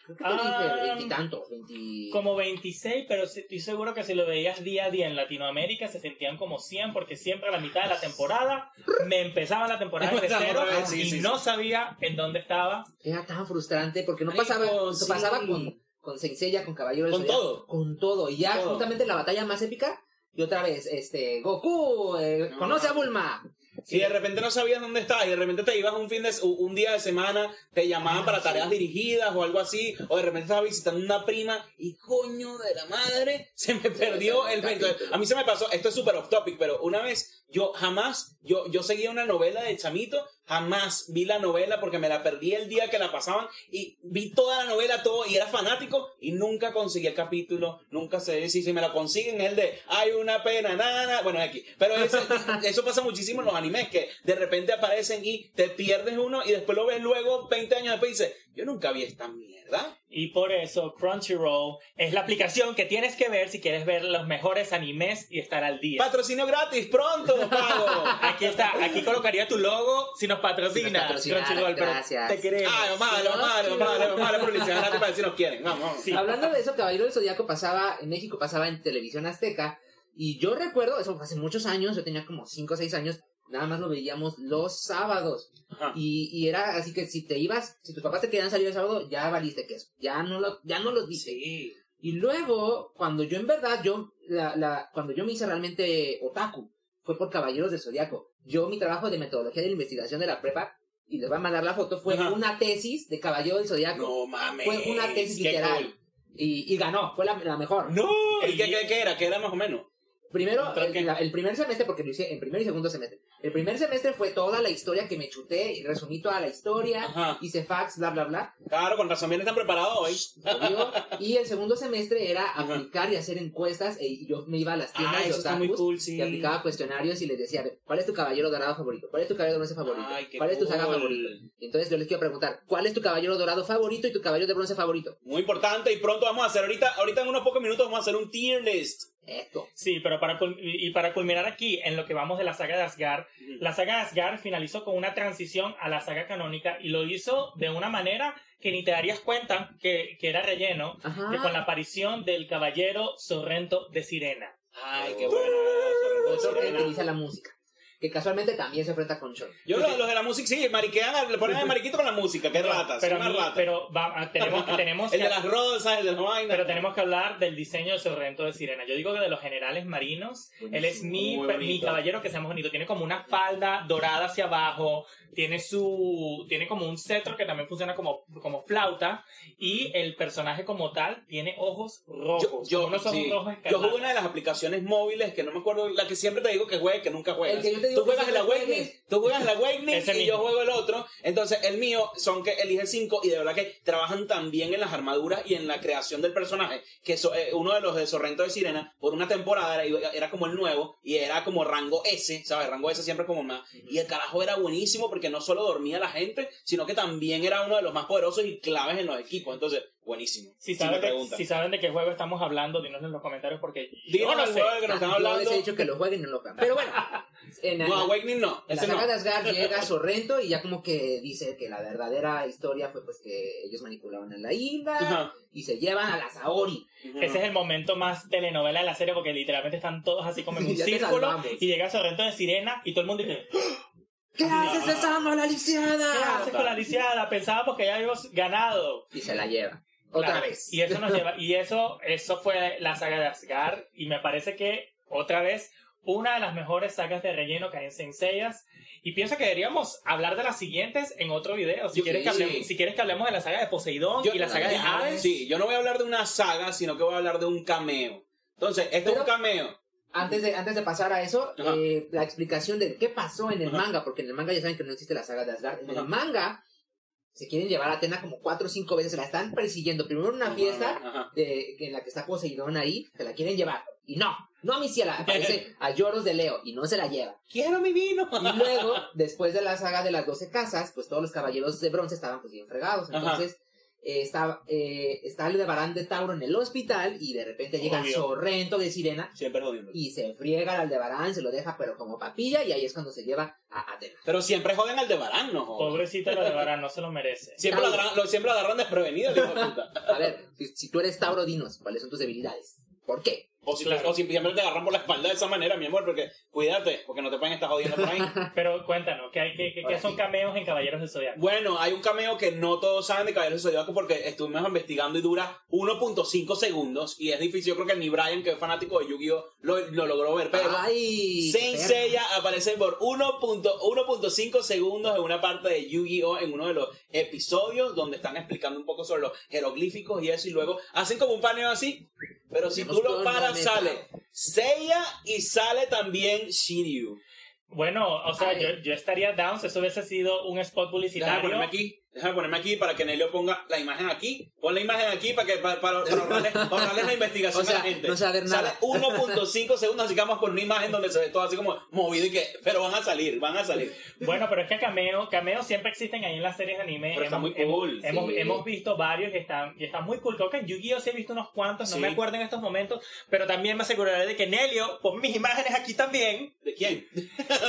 Creo que te Ah. dije veintitantos, veinti... Como 26, pero estoy seguro que si lo veías día a día en Latinoamérica se sentían como 100, porque siempre a la mitad de la temporada me empezaba la temporada Empezaba cero sí, y sí, no sí. sabía en dónde estaba. Era tan frustrante porque no Rico, pasaba, no sí. pasaba con, con Saint Seiya, con Caballero Con todo. Con todo. Y ya Todo. justamente la batalla más épica, y otra vez, este, Goku, eh, No. conoce a Bulma. Si de repente no sabías dónde estabas y de repente te ibas un fin de un día de semana, te llamaban Ah, para sí. tareas dirigidas o algo así, o de repente estabas visitando una prima y coño de la madre, se me perdió el A mí se me pasó, esto es súper off topic, pero una vez yo jamás, yo, yo seguía una novela de chamito, jamás vi la novela porque me la perdí el día que la pasaban y vi toda la novela, todo, y era fanático y nunca conseguí el capítulo, nunca sé si, si me la consiguen, el de hay una pena, nada, nada, bueno, aquí. Pero eso, eso pasa muchísimo en los animes, que de repente aparecen y te pierdes uno y después lo ves luego 20 años después y dices, yo nunca vi esta mierda. Y por eso Crunchyroll es la aplicación que tienes que ver si quieres ver los mejores animes y estar al día. Patrocinio gratis, pronto, pago. Aquí está, aquí colocaría tu logo si nos patrocina Si nos patrocina, Crunchyroll, pero gracias. te queremos. Ah, vamos, vamos, vamos, vamos, vamos, vamos, publicidad gratis para decir nos quieren. Vamos. Sí. Hablando de eso, Caballero del Zodíaco pasaba, en México pasaba en televisión azteca, y yo recuerdo, eso fue hace muchos años, yo tenía como 5 o 6 años, nada más lo veíamos los sábados. Ajá. Y, y era así que si te ibas, si tus papás te querían salir el sábado, ya valiste queso. Ya no, lo, ya no los viste. Sí. Y luego, cuando yo en verdad, yo, la, la, cuando yo me hice realmente otaku, fue por Caballeros del Zodiaco. Yo, mi trabajo de metodología de la investigación de la prepa, y les voy a mandar la foto, fue Ajá. una tesis de Caballero del Zodiaco. No mames. Fue una tesis literal. cool. Y, y ganó, fue la, la mejor. No, ¿Y qué, qué, qué era? ¿Qué era más o menos? Primero, el, la- el primer semestre, porque lo hice en primer y segundo semestre. El primer semestre fue toda la historia que me chuté, y resumí toda la historia, Ajá. hice fax, bla, bla, bla. Claro, con razón bien están preparados hoy. Y el segundo semestre era Ajá. aplicar y hacer encuestas, e- y yo me iba a las tiendas Ah, de otakus, cool, sí. y aplicaba cuestionarios y les decía, a ver, ¿cuál es tu caballero dorado favorito? ¿Cuál es tu caballero de bronce favorito? Ay, ¿Cuál es tu saga cool. favorito? Entonces yo les quiero preguntar, ¿cuál es tu caballero dorado favorito y tu caballero de bronce favorito? Muy importante y pronto vamos a hacer, ahorita, ahorita en unos pocos minutos vamos a hacer un tier list. Esto. Sí, pero para cul- y para culminar aquí en lo que vamos de la saga de Asgard, la saga de Asgard finalizó con una transición a la saga canónica y lo hizo de una manera que ni te darías cuenta que, que era relleno, que con la aparición del caballero Sorrento de Sirena. Ay, qué bueno. Otro que utiliza la música. Que casualmente también se enfrenta con Sean. Yo los, los de la música, sí, mariquean, le ponen el mariquito con la música, qué ratas, pero, mí- ratas. pero va- ah, tenemos, tenemos el que, de las rosas, el de las vainas. pero tenemos que hablar del diseño de Sorrento de Sirena. Yo digo que de los generales marinos, él es mi, mi caballero que sea más bonito. Tiene como una falda dorada hacia abajo, tiene su tiene como un cetro que también funciona como, como flauta y el personaje como tal tiene ojos rojos. Yo, yo, como unos ojos sí. rojos yo escarlatas. jugué una de las aplicaciones móviles que no me acuerdo, la que siempre te digo que juegue, que nunca juegas. El que yo te digo tú juegas el Awakening, tú juegas el Awakening y mismo. yo juego el otro. Entonces, el mío son que elige cinco y de verdad que trabajan tan bien en las armaduras y en la creación del personaje que so- eh, uno de los de Sorrento de Sirena, por una temporada era, era como el nuevo y era como rango S, ¿sabes? Rango S siempre como más. Y el carajo era buenísimo porque no solo dormía la gente, sino que también era uno de los más poderosos y claves en los equipos. Entonces, buenísimo. Si me saben, de, si saben de qué juego estamos hablando, dinos en los comentarios porque Dinos yo no sé. juego que nos están Yo hablando. les he dicho que lo jueguen y no lo juegan. Pero bueno, en, No, en- Awakening no. en la Ese no. saga de Asgard llega Sorrento y ya como que dice que la verdadera historia fue pues que ellos manipulaban a la isla Ajá. y se llevan a la Saori. Ese es el momento más telenovela de la serie porque literalmente están todos así como en un círculo y llega Sorrento de Sirena y todo el mundo dice ¿Qué haces besando a la ¿Qué lisiada? haces con la lisiada? Pensábamos que ya habíamos ganado. Y se la lleva. Otra vez. Y eso nos lleva, y eso, eso fue la saga de Asgard, y me parece que otra vez una de las mejores sagas de relleno que hay en Senseias. Y pienso que deberíamos hablar de las siguientes en otro video. Si, Yo- quieres, que sí. hablemos, si quieres que hablemos de la saga de Poseidón Yo- y la saga de Hades. Sí, yo no voy a hablar de una saga, sino que voy a hablar de un cameo. Entonces, esto es Pero- un cameo. Antes de, antes de pasar a eso, eh, la explicación de qué pasó en el Ajá. manga, porque en el manga ya saben que no existe la saga de Asgard. En Ajá. el manga se quieren llevar a Atena como cuatro o cinco veces, se la están persiguiendo. Primero en una fiesta Ajá. de, en la que está Poseidón ahí, se la quieren llevar. Y no, no a mi ciela, aparece a Lloros de Leo y no se la lleva. Quiero mi vino. Y luego, después de la saga de las 12 casas, pues todos los caballeros de bronce estaban pues bien fregados. Ajá. Eh, está, eh, está Aldebarán de Tauro en el hospital y de repente llega Obvio. Sorrento de Sirena Siempre jodiendo. y se friega al Aldebarán, se lo deja pero como papilla y ahí es cuando se lleva a Atena. Pero siempre joden al de Barán, no joden. Pobrecito lo de Varán, no se lo merece. Siempre lo agarran, lo, siempre lo agarran desprevenido, el hijo de puta. A ver, si, si tú eres Tauro, dinos, ¿cuáles son tus debilidades? ¿Por qué? O, si Claro. te, o si siempre te agarran por la espalda de esa manera, mi amor, porque cuídate, porque no te pueden estar jodiendo por ahí. Pero cuéntanos, ¿qué, hay, qué, qué- son sí. cameos en Caballeros del Zodiaco? Bueno, hay un cameo que no todos saben de Caballeros del Zodiaco porque estuvimos investigando y dura 1.5 segundos y es difícil. Yo creo que ni Brian, que es fanático de Yu-Gi-Oh, lo, lo logró ver, pero Ay, Saint perra. Seiya aparece por 1.1 1.5 segundos en una parte de Yu-Gi-Oh! en uno de los episodios donde están explicando un poco sobre los jeroglíficos y eso y luego hacen como un paneo así, pero si tú lo paras sale Seiya y sale también Shiryu. Bueno, o sea, yo, yo estaría down si eso hubiese sido un spot Déjame publicitario. ponerme aquí, déjame ponerme aquí para que Nelio ponga la imagen aquí. Pon la imagen aquí para que para, para, para ahorrarle, ahorrarle la investigación O sea, a la gente. no se va a ver Sale nada. 1.5 segundos, así que vamos por una imagen donde se ve todo así como movido y que, pero van a salir, van a salir. Bueno, pero es que cameo, cameos siempre existen ahí en las series de anime. Pero está hemos, muy cool, Hemos, hemos, sí. hemos visto varios y están, y están muy cool. Creo que en Yu-Gi-Oh! sí he visto unos cuantos, no Sí. me acuerdo en estos momentos, pero también me aseguraré de que Nelio, pon mis imágenes aquí también ¿De quién?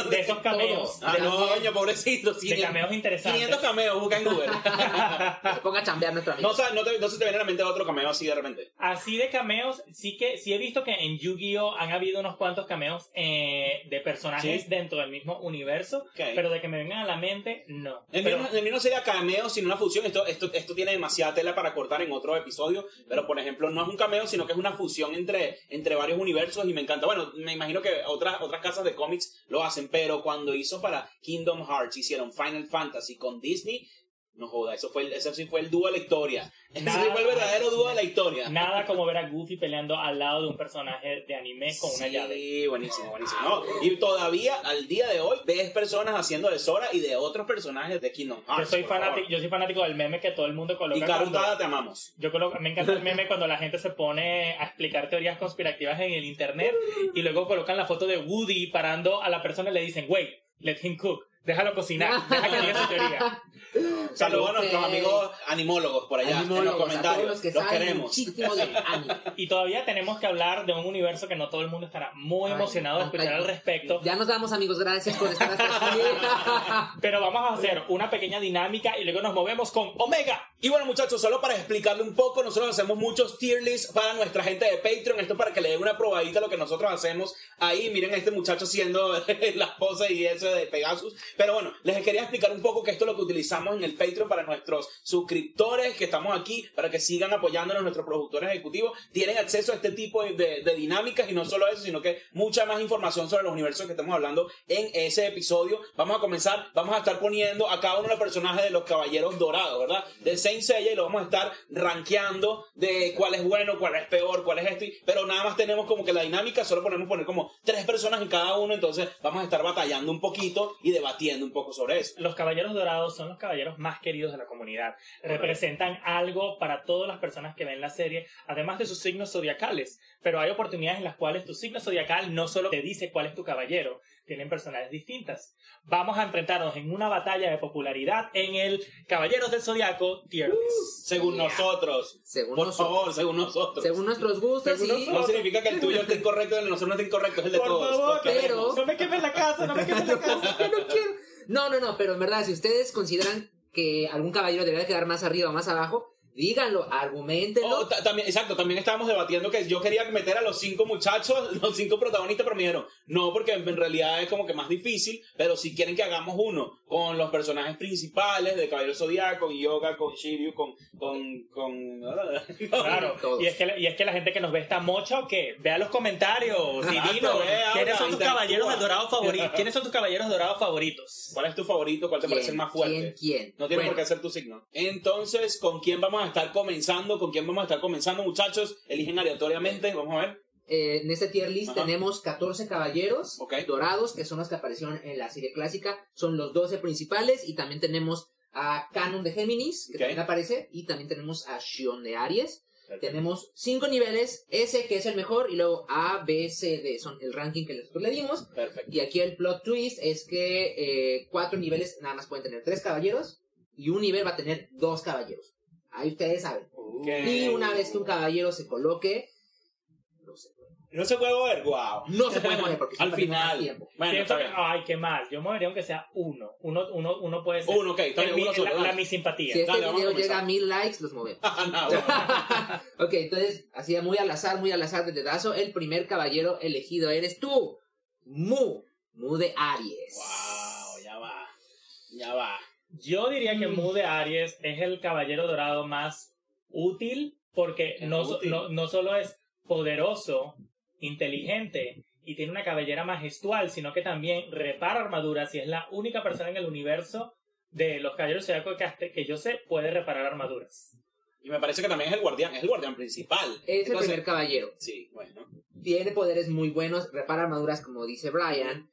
de esos cameos. Ah, de, no, también. coño, pobrecito. de 500, cameos interesantes. 500 cameos, busca en Google. Se ponga a chambear nuestro amigo. no, o sea, no, te, no se te viene a la mente otro cameo así de repente. Así de cameos, sí que sí he visto que en Yu-Gi-Oh! han habido unos cuantos cameos eh, de personajes Sí. dentro del mismo universo, Ok. pero de que me vengan a la mente, no. El Pero- mío, no- el mío no sería cameo, sino una fusión. Esto, esto, esto tiene demasiada tela para cortar en otro episodio. Pero, por ejemplo, no es un cameo, sino que es una fusión entre, entre varios universos y me encanta. Bueno, me imagino que otras, otras casas de cómics lo hacen, pero cuando hizo para Kingdom Hearts, hicieron Final Fantasy con Disney, no joda, eso, fue eso sí fue el dúo de la historia. Ese sí Nada. fue el verdadero dúo de la historia. Nada como ver a Goofy peleando al lado de un personaje de anime con una sí, llave. buenísimo, buenísimo. No, y todavía, al día de hoy, ves personas haciendo de Sora y de otros personajes de Kingdom Yo Hearts. soy, por favor. fanático, yo soy fanático del meme que todo el mundo Y coloca. Karutada, cuando- te amamos. yo coloco, me encanta el meme cuando la gente se pone a explicar teorías conspirativas en el internet y luego colocan la foto de Woody parando a la persona y le dicen, wait, let him cook, déjalo cocinar, deja que diga su teoría. Saludos a nuestros amigos animólogos por allá en los Animólogos, a comentarios. todos los que los queremos. muchísimo de anime. Y todavía tenemos que hablar de un universo que no todo el mundo estará muy Ay, emocionado de escuchar ay. al respecto. Ya nos vamos, amigos. Gracias por estar hasta aquí. Pero vamos a hacer una pequeña dinámica y luego nos movemos con Omega. Y bueno, muchachos, solo para explicarle un poco, nosotros hacemos muchos tier lists para nuestra gente de Patreon. Esto para que le den una probadita a lo que nosotros hacemos ahí. Miren a este muchacho haciendo las poses y eso de Pegasus. Pero bueno, les quería explicar un poco que esto es lo que utilizamos en el Patreon para nuestros suscriptores que estamos aquí, para que sigan apoyándonos, nuestros productores ejecutivos. Tienen acceso a este tipo de, dinámicas y no solo eso, sino que mucha más información sobre los universos que estamos hablando en ese episodio. Vamos a comenzar, vamos a estar poniendo a cada uno de los personajes de los caballeros dorados, ¿verdad? De Saint Seiya y lo vamos a estar rankeando de cuál es bueno, cuál es peor, cuál es esto. Pero nada más tenemos como que la dinámica, solo podemos poner como tres personas en cada uno, entonces vamos a estar batallando un poquito y debatiendo un poco sobre eso. Los caballeros dorados son los caballeros más queridos de la comunidad. Representan algo para todas las personas que ven la serie, además de sus signos zodiacales. Pero hay oportunidades en las cuales tu signo zodiacal no solo te dice cuál es tu caballero, tienen personalidades distintas. Vamos a enfrentarnos en una batalla de popularidad en el Caballeros del Zodiaco Tier List. Según Yeah. nosotros. Según Por nosotros. favor, según nosotros. Según nuestros gustos Según y... No significa que el tuyo esté incorrecto, el de nosotros no esté incorrecto, es el de Por todos. favor, pero- no me quemes la casa, no me quemes la casa. Yo no quiero. No, no, no, pero en verdad, si ustedes consideran que algún caballero debería quedar más arriba o más abajo, díganlo, argumentenlo. Oh, ta- también, exacto, también estábamos debatiendo que yo quería meter a los cinco muchachos, los cinco protagonistas, pero me dijeron, no, porque en realidad es como que más difícil, pero si quieren que hagamos uno con los personajes principales de Caballero Zodíaco, con Yoga, con Shiryu, con... con, con Claro, Todos. y es, que, y es que la gente que nos ve está mocho, que vea los comentarios habla, quiénes son tus caballeros de dorado favoritos. ¿Quiénes son tus caballeros dorados favoritos? ¿Cuál es tu favorito? ¿Cuál te parece el más fuerte? ¿Quién? ¿Quién? No tiene Bueno, por qué ser tu signo. Entonces, ¿con quién vamos a estar comenzando? ¿Con quién vamos a estar comenzando, muchachos? Eligen aleatoriamente, vamos a ver. eh, en este tier list Ajá. tenemos 14 caballeros dorados, que son los que aparecieron en la serie clásica. Son los 12 principales. Y también tenemos a Canon de Géminis, que también aparece. Y también tenemos a Shion de Aries. Tenemos cinco niveles, S que es el mejor, y luego A, B, C, D son el ranking que nosotros le dimos. Perfecto. Y aquí el plot twist es que eh, cuatro niveles nada más pueden tener tres caballeros, y un nivel va a tener dos caballeros. Ahí ustedes saben. Y una vez que un caballero se coloque, no se puede, No se puede mover, wow. no se puede mover porque Al final. tiempo. Bueno, que, ay, qué mal. Yo movería aunque sea uno. Uno, uno, uno puede ser. Uno, ok, está el bien, mi- uno solo, la, la mi simpatía. Si este Dale, video llega a mil likes, los movemos. No, bueno. ok, entonces, así muy al azar, muy al azar de dedazo, el primer caballero elegido eres tú, Mu, Mu de Aries. Wow, ya va. Ya va. Yo diría que Mm. Mu de Aries es el caballero dorado más útil porque no, so- útil. no, no solo es poderoso, inteligente y tiene una cabellera majestual, sino que también repara armaduras y es la única persona en el universo de los caballeros zodiacos que, hasta- que yo sé puede reparar armaduras. Y me parece que también es el guardián, es el guardián principal. Es el primer caballero. Sí, bueno. Tiene poderes muy buenos, repara armaduras, como dice Brian.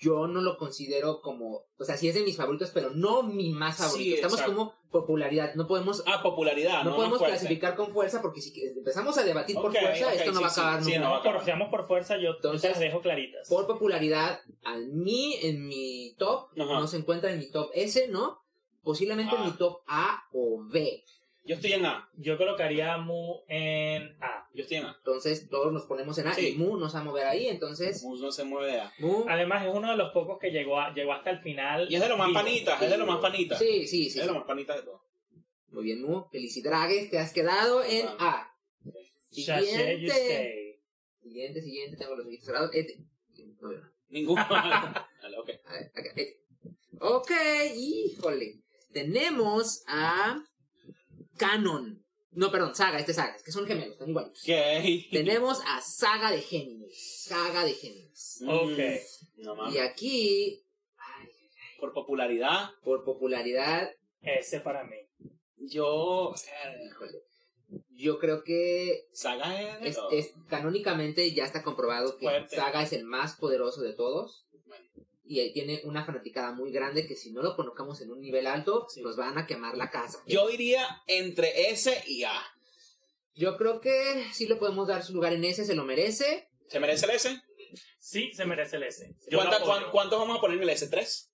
Yo no lo considero como, o sea, sí es de mis favoritos, pero no mi más favorito. Sí, Estamos exacto. como popularidad, no podemos, Ah, popularidad, no no, podemos clasificar con fuerza porque si empezamos a debatir por fuerza, esto no sí, va a acabar sí, nunca. no va a por, fuerza, yo, yo te Entonces, las dejo claritas. Por popularidad, a mí en mi top Ajá. no se encuentra en mi top S, ¿no? Posiblemente en Ah. mi top A o B. Yo estoy en A. Yo colocaría a Mu en A. Yo estoy en A. Entonces todos nos ponemos en A Sí. y Mu nos va a mover ahí, entonces Mus no se mueve de A. Mu. Además, es uno de los pocos que llegó, a- llegó hasta el final. Y es de lo más vivo. panita, es de lo más panita. Sí, sí, Es sí. de lo sí. más panita de todo. Muy bien, Mu. Felicidades, te has quedado en A. Siguiente. Siguiente, siguiente, tengo los ojitos cerrados. Este. No veo nada. Ninguno. Dale, ok. A ver, acá, este. Ok, híjole. Tenemos a Canon. No, perdón, Saga, este es Saga, es que son gemelos, están igualitos. Ok. Tenemos a Saga de Géminis. Saga de Géminis. Ok. Mm, No Y mames. aquí, ay, Por popularidad, por popularidad, Ese para mí. yo. eh, híjole. Yo creo que Saga es. de es, canónicamente ya está comprobado que Fuerte. Saga es el más poderoso de todos. Y él tiene una fanaticada muy grande que si no lo colocamos en un nivel alto, Sí. nos van a quemar la casa. Yo diría entre S y A. Yo creo que sí le podemos dar su lugar en ese, se lo merece. ¿Se merece el S? Sí, se merece el S. Yo lo ¿Cuánta- apoyo. cuán- ¿Cuántos vamos a poner en el S? ¿Tres?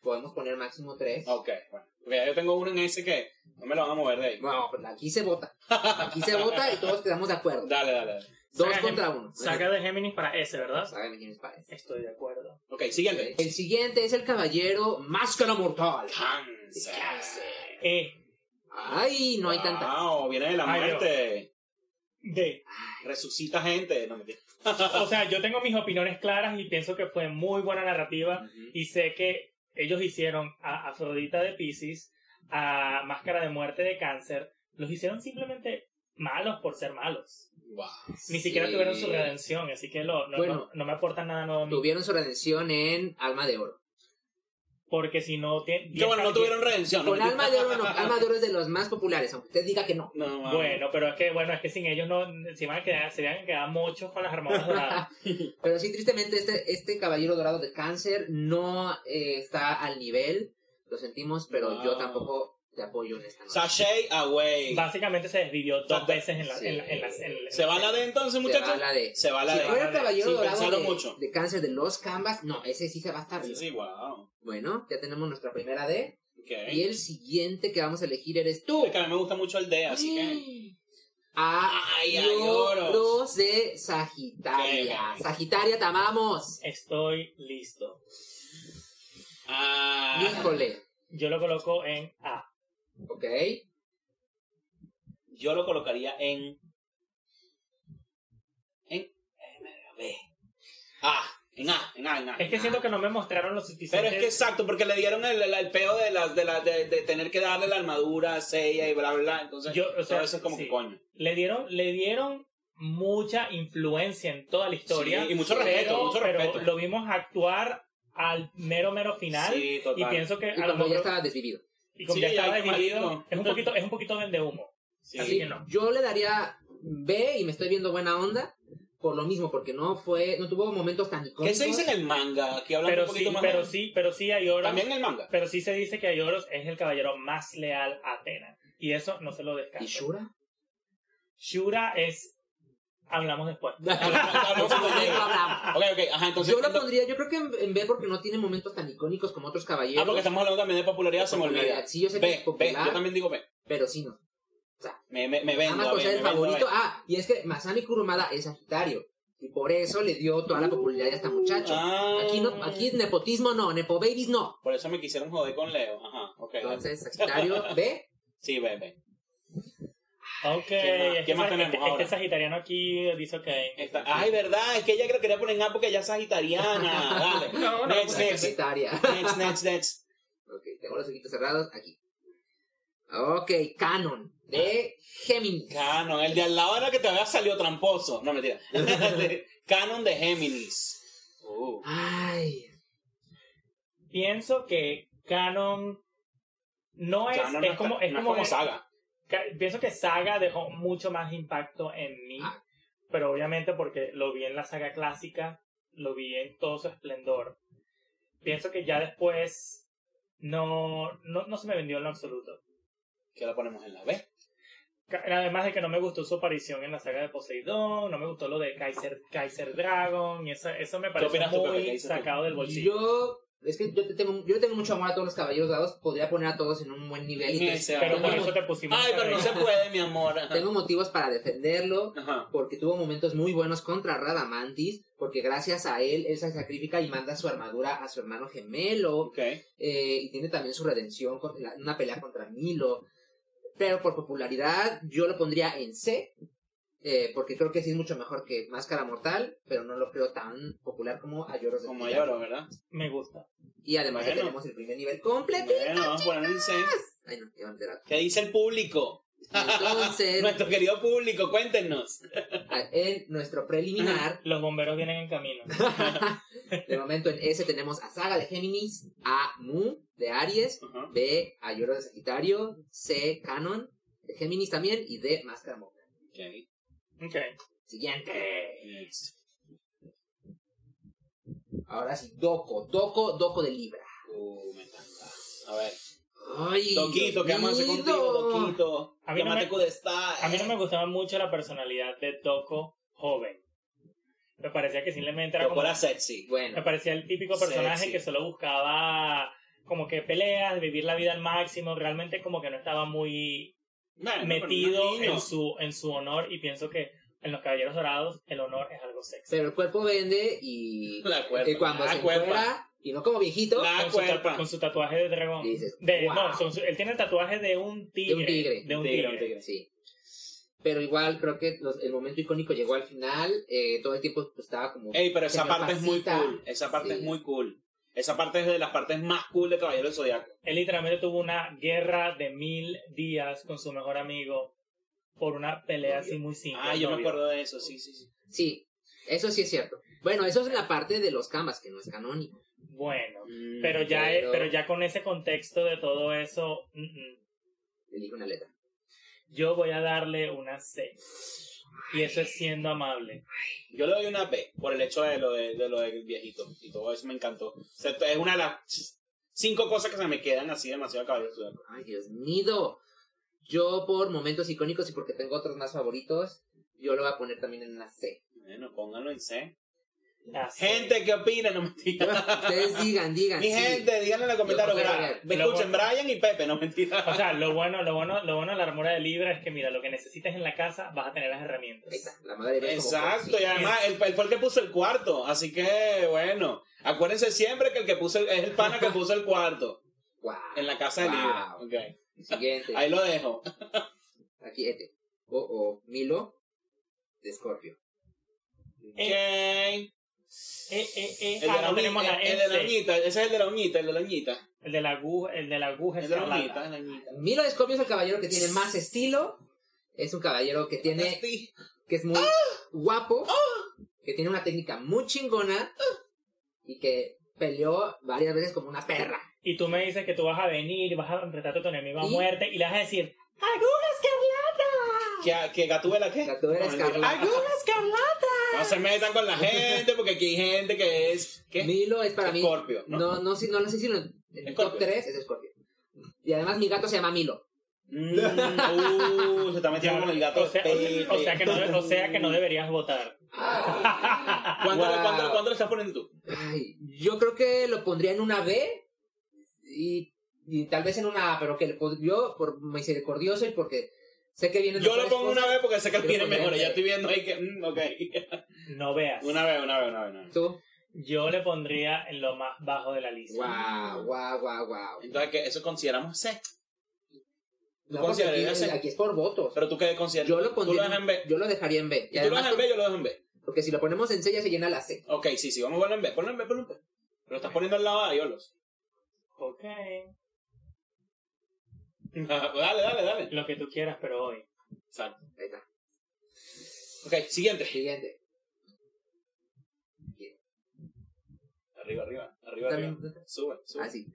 Podemos poner máximo tres. Ok, bueno. Porque ya yo tengo uno en S que no me lo van a mover de ahí. Bueno, pues aquí se vota. Aquí se vota y todos quedamos de acuerdo. Dale, dale, dale. Dos Saga contra Gem- uno. Saga de Géminis para S, ¿verdad? Saga de Géminis para ese. Estoy de acuerdo. Ok, siguiente. El siguiente es el caballero Máscara Mortal. Cáncer. E. Ay, no hay tanta. Wow, viene de la Ay, muerte. D. Resucita gente. No, mentira. O sea, yo tengo mis opiniones claras y pienso que fue muy buena narrativa. Y sé que ellos hicieron a Afrodita de Pisces, a Máscara de Muerte de Cáncer, los hicieron simplemente malos por ser malos. Wow. Ni siquiera Sí. tuvieron su redención, así que lo- no, Bueno. no- no me aportan nada nuevo a mí. Tuvieron su redención en Alma de Oro. Porque si no tienen. Que bueno, no tuvieron redención. Con. Alma de Oro no. Alma de Oro es de los más populares, aunque usted diga que no. No. Bueno, pero es que bueno, es que sin ellos no se van a quedar, se van a quedar muchos con las armaduras doradas. Pero sí, tristemente, este, este caballero dorado de cáncer no eh, está al nivel. Lo sentimos, pero Wow. yo tampoco te apoyo en esta noche. Sashay away. Básicamente se desvivió dos veces en la, Sí. en la- en las- en la- ¿Se va la D entonces, Se muchachos? va la de. Se va la Si D. fuera el caballero Sin dorado de, mucho. de cáncer de los Canvas, no, ese sí se va a estar. Sí, sí, wow. Bueno, ya tenemos nuestra primera D. Ok. Y el siguiente que vamos a elegir eres tú. Es que a mí me gusta mucho el D, así que. Ay, ay, Aioros de Sagitaria. Ok. Sagitaria, te amamos. Estoy listo. Ah. Híjole. Yo lo coloco en A. Ok. yo lo colocaría en. En. B. A. En A, en A, en A. Es que siento que no me mostraron lo Pero suficiente. es que exacto, porque le dieron el, el, el peo de, la, de, la, de, de tener que darle la armadura a Seiya y bla, bla, bla. Entonces, Yo, o sea, todo eso es como sí. que coño. le dieron, le dieron mucha influencia en toda la historia. Sí, y mucho pero- respeto, mucho pero respeto. lo vimos actuar al mero mero final. Sí, total. y pienso que Y a lo cuando ya mejor- estaba desvivido. Y como Sí, ya estaba dividido, es un poquito, es un poquito vende humo. Sí. Así que no. Yo le daría B y me estoy viendo buena onda por lo mismo, porque no fue, no tuvo momentos tan icónicos. ¿Qué se dice en el manga? Aquí hablando Pero un poquito sí, más. pero de- sí, pero sí Ayoros, También en el manga. pero sí se dice que Ayoros es el caballero más leal a Atena. Y eso no se lo descarto. ¿Y Shura? Shura es hablamos después. Hablamos. Ok, ok, ajá, entonces. Yo lo pondría, yo creo que en, en B porque no tiene momentos tan icónicos como otros caballeros. Ah, porque estamos hablando también de popularidad, se me olvida. Popularidad. Sí, yo sé que B, es B, popular, yo también digo B. pero sí no. Me, me, me Nada vendo. más a por B, ser me el B. favorito. Ah, y es que Masami Kurumada es Sagitario. Y por eso le dio toda la popularidad a este muchacho. Ah. Aquí no, aquí nepotismo no, nepo babies no. Por eso me quisieron joder con Leo. Ajá, ok. Entonces, Sagitario B. Sí, B, B. Ok, ¿Qué más- que tenemos es que- es ahora? que Sagitariano aquí dice ok. Esta- Ay, verdad, es que ella que lo quería poner en A porque ella es sagitariana. Dale. No, no, next, pues, next, Sagitaria. next, next, next. ok, tengo los ojitos cerrados aquí. Ok, Canon de Géminis. Canon, el de al lado era que te había salido tramposo. No, mentira. Canon de Géminis. Uh. Ay, Pienso que Canon no es, Canon es no como, es no como, saga. Pienso que Saga dejó mucho más impacto en mí, Ah. pero obviamente porque lo vi en la saga clásica, lo vi en todo su esplendor. Pienso que ya después no, no, no se me vendió en lo absoluto. Que la ponemos en la B. Además de que no me gustó su aparición en la saga de Poseidón, no me gustó lo de Kaiser, Kaiser Dragon, y eso, eso me? ¿Qué muy sacado del bolsillo. yo. Es que yo te tengo, yo le tengo mucho amor a todos los caballeros dados. Podría poner a todos en un buen nivel. y Ese, pero por eso te pusimos Ay, pero no se puede, mi amor. Ajá. tengo motivos para defenderlo. Ajá. Porque tuvo momentos muy buenos contra Radamantis. Porque gracias a él, él se sacrifica y manda su armadura a su hermano gemelo. Eh, y tiene también su redención con la- una pelea contra Milo. Pero por popularidad, yo lo pondría en C. eh, porque creo que sí es mucho mejor que Máscara Mortal, pero no lo creo tan popular como Ayoros de Como lloro, ¿verdad? Me gusta. Y además ya tenemos el primer nivel completo. Bueno, vamos a ponerlo en C. Ay, no, ya van a enterar. ¿Qué dice el público? Entonces, Nuestro querido público, cuéntenos. en nuestro preliminar, Los bomberos vienen en camino. de momento en S tenemos a Saga de Géminis, A Mu de Aries, Ajá. B Ayoro de Sagitario, C Canon de Géminis también y D Máscara Mortal. Ok. Ok. Siguiente. Ahora sí, Doco, Doco, Doco de Libra. Uh, me encanta. A ver. Ay, Doquito, ¿qué vamos a hacer Dios contigo. Doquito? A mí no me-. A mí no me gustaba mucho la personalidad de Toko joven. Me parecía que simplemente era Doco como... era sexy. Me Bueno, parecía el típico personaje Sexy. que solo buscaba como que peleas, vivir la vida al máximo. Realmente como que no estaba muy Metido no en su, en su honor y pienso que en los Caballeros Dorados el honor es algo sexy. pero el cuerpo vende y, La cuerpa. y cuando la se cuerpa. encuera, y no como viejito, La Con su, con su tatuaje de dragón. dices, De, "Wow". No, son él tiene el tatuaje de un tigre. De un tigre. de un Tigre, tigre. un tigre. Sí. Pero igual creo que los- el momento icónico llegó al final. eh, todo el tiempo estaba como. Ey, pero esa parte es muy cool. Esa parte Sí. es muy cool. Esa parte es de las partes más cool de Caballero del Zodiaco. Él literalmente tuvo una guerra de mil días con su mejor amigo por una pelea así muy simple. Ah, yo me acuerdo de eso, sí, sí, sí. Sí, eso sí es cierto. Bueno, eso es la parte de los canvas, que no es canónico. Bueno, Mm, pero ya, pero- pero ya con ese contexto de todo eso, mm, mm, Elige una letra. yo voy a darle una C. Y eso es siendo amable. Yo le doy una B por el hecho de lo, de, de lo del viejito. Y todo eso me encantó. O sea, es una de las cinco cosas que se me quedan así demasiado Zodiaco. Ay, Dios mío. Yo, por momentos icónicos y porque tengo otros más favoritos, yo lo voy a poner también en una C. Bueno, pónganlo en C. Gente, ¿qué opina? No mentira. Ustedes digan, digan. Mi sí. gente, díganle en los comentarios. Lo Escuchen, bueno- Brian y Pepe, no mentira. O sea, lo bueno, lo bueno, lo bueno de la armadura de Libra es que mira, lo que necesites en la casa vas a tener las herramientas. está, la madre Exacto, y además él, él fue el que puso el cuarto, así que bueno, acuérdense siempre que el que puso el- es el pana que puso el cuarto Wow. en la casa de Libra. Wow. Ok. Siguiente. Ahí lo dejo. Aquí, este. O, o Milo de Scorpio. Ok. Eh, eh, eh. El, Ah, de la no tenemos la el- de la uñita, ese es el de la uñita, el de la uñita. El de la aguja, el de la aguja El de la uñita, la uñita. Milo de es el caballero que tiene más estilo. Es un caballero que tiene, que es muy guapo, que tiene una técnica muy chingona y que peleó varias veces como una perra. Y tú me dices que tú vas a venir y vas a enfrentarte a tu enemigo a ¿Y? muerte y le vas a decir ¡Aguja escarlata! ¿Que, que Gatúbela qué? Gatúbela escarlata. ¡Aguja escarlata! No se metan con la gente, porque aquí hay gente que es. ¿Qué? Milo es para mí. Scorpio, ¿no? No, no, sí, no, no sé si el top Scorpio. 3 es Scorpio. Y además mi gato se llama Milo. Mm, uh, se está metiendo con el gato. O sea, o que no, o sea que no deberías votar. ¿Cuánto, Wow. cuánto- cuánto le estás poniendo tú? Ay, yo creo que lo pondría en una B y, y tal vez en una A, pero que yo por misericordioso y porque sé que viene Yo lo pongo una vez porque sé que él Yo viene lo pondría mejor. Ya estoy viendo ahí que. mm, ok. No veas. Una vez, una vez, una vez. Una vez. Tú. Yo le pondría en lo más bajo de la lista. Wow, wow, wow, wow. Entonces, ¿qué? eso consideramos C. No, porque aquí, C? aquí es por votos. Pero tú qué consideras. Yo lo Tú pondría lo en B. yo lo dejaría en B. Y tú lo dejas en B, yo lo dejo en B. Porque si lo ponemos en C ya se llena la C. Ok, sí, sí, vamos a ponerlo en B. Ponlo en B, ponlo en B. Pero estás poniendo al lado de Ayolos. Ok. dale, dale, dale. Lo que tú quieras, pero hoy. Exacto. Ahí está. Ok, siguiente. Siguiente. Arriba, arriba, arriba, arriba. Sube, sube. Así.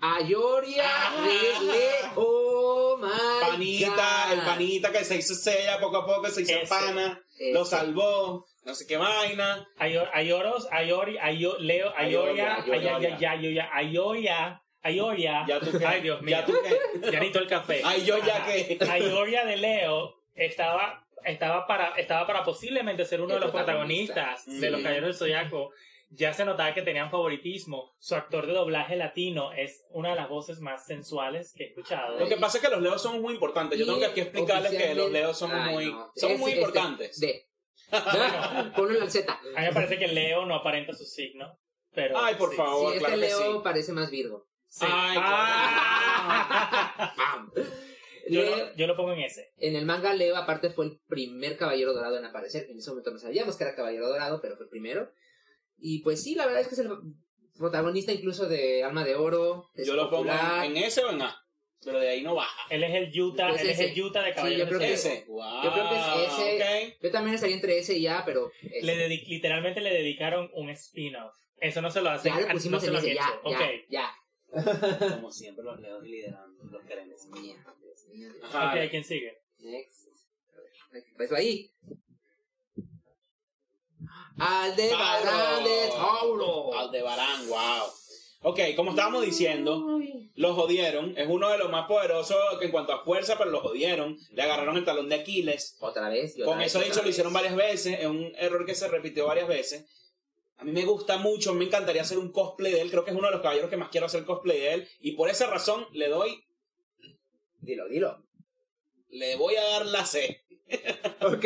Ayoria Ah. Leo. Oh my Panita, God. el panita que se hizo sella poco a poco, se hizo Ese. pana, Ese. lo salvó, no sé qué vaina. Ayo- Ayoros, Ayori, Ayo, Leo, Ayoria, Ayoria, Ayoria, Ayoria. Ya tú qué. Ay, Dios mío. Ya tú qué. Ya necesito el café. Ay, yo ya Ajá. que. Ayoria de Leo estaba, estaba, para, estaba para posiblemente ser uno El de los protagonista. protagonistas de Los Sí. Caballeros del Zodiaco. Ya se notaba que tenían favoritismo. Su actor de doblaje latino es una de las voces más sensuales que he escuchado. Lo que pasa es que los leos son muy importantes. Yo tengo que aquí explicarles que los leos son Ay, muy, no. son Es- muy este, importantes. D. Ponlo en la Z. A mí me parece que Leo no aparenta su signo. Pero, Ay, por sí. favor. Sí, este claro que Leo sí. parece más Virgo. Sí. Ay, Ah. Yo, Leo- lo, yo lo pongo en ese. en el manga Leo aparte fue el primer caballero dorado en aparecer. En ese momento no sabíamos que era caballero dorado, pero fue el primero. Y pues sí, la verdad es que es el protagonista incluso de Alma de Oro. es Yo lo pongo en, en S o en A. Pero de ahí no baja. Él es el Utah, Pues él es ese. el Utah de Sí, Caballeros yo creo que. Ese. Wow. Yo creo que es ese. ok. Yo también estaría entre ese y A, pero ese. Le literalmente le dedicaron un spin-off. Eso no se lo hacen. ya lo no pusimos se en lo han ese, ya, hecho. ya, Ok. ya. Como siempre, los leos liderando. Los queremos. Dios mío, Dios mío, Dios mío. Ajá. Ok, ¿quién sigue? Next. Ahí. Aldebarán de Tauro. Aldebarán, wow. Ok, como estábamos diciendo, lo jodieron. Es uno de los más poderosos en cuanto a fuerza, pero lo jodieron. Le agarraron el talón de Aquiles. Otra vez. y otra Con vez, eso otra dicho, lo hicieron varias veces. Es un error que se repitió varias veces. A mí me gusta mucho, me encantaría hacer un cosplay de él. Creo que es uno de los caballeros que más quiero hacer cosplay de él. Y por esa razón le doy, Dilo, dilo. le voy a dar la C. Ok.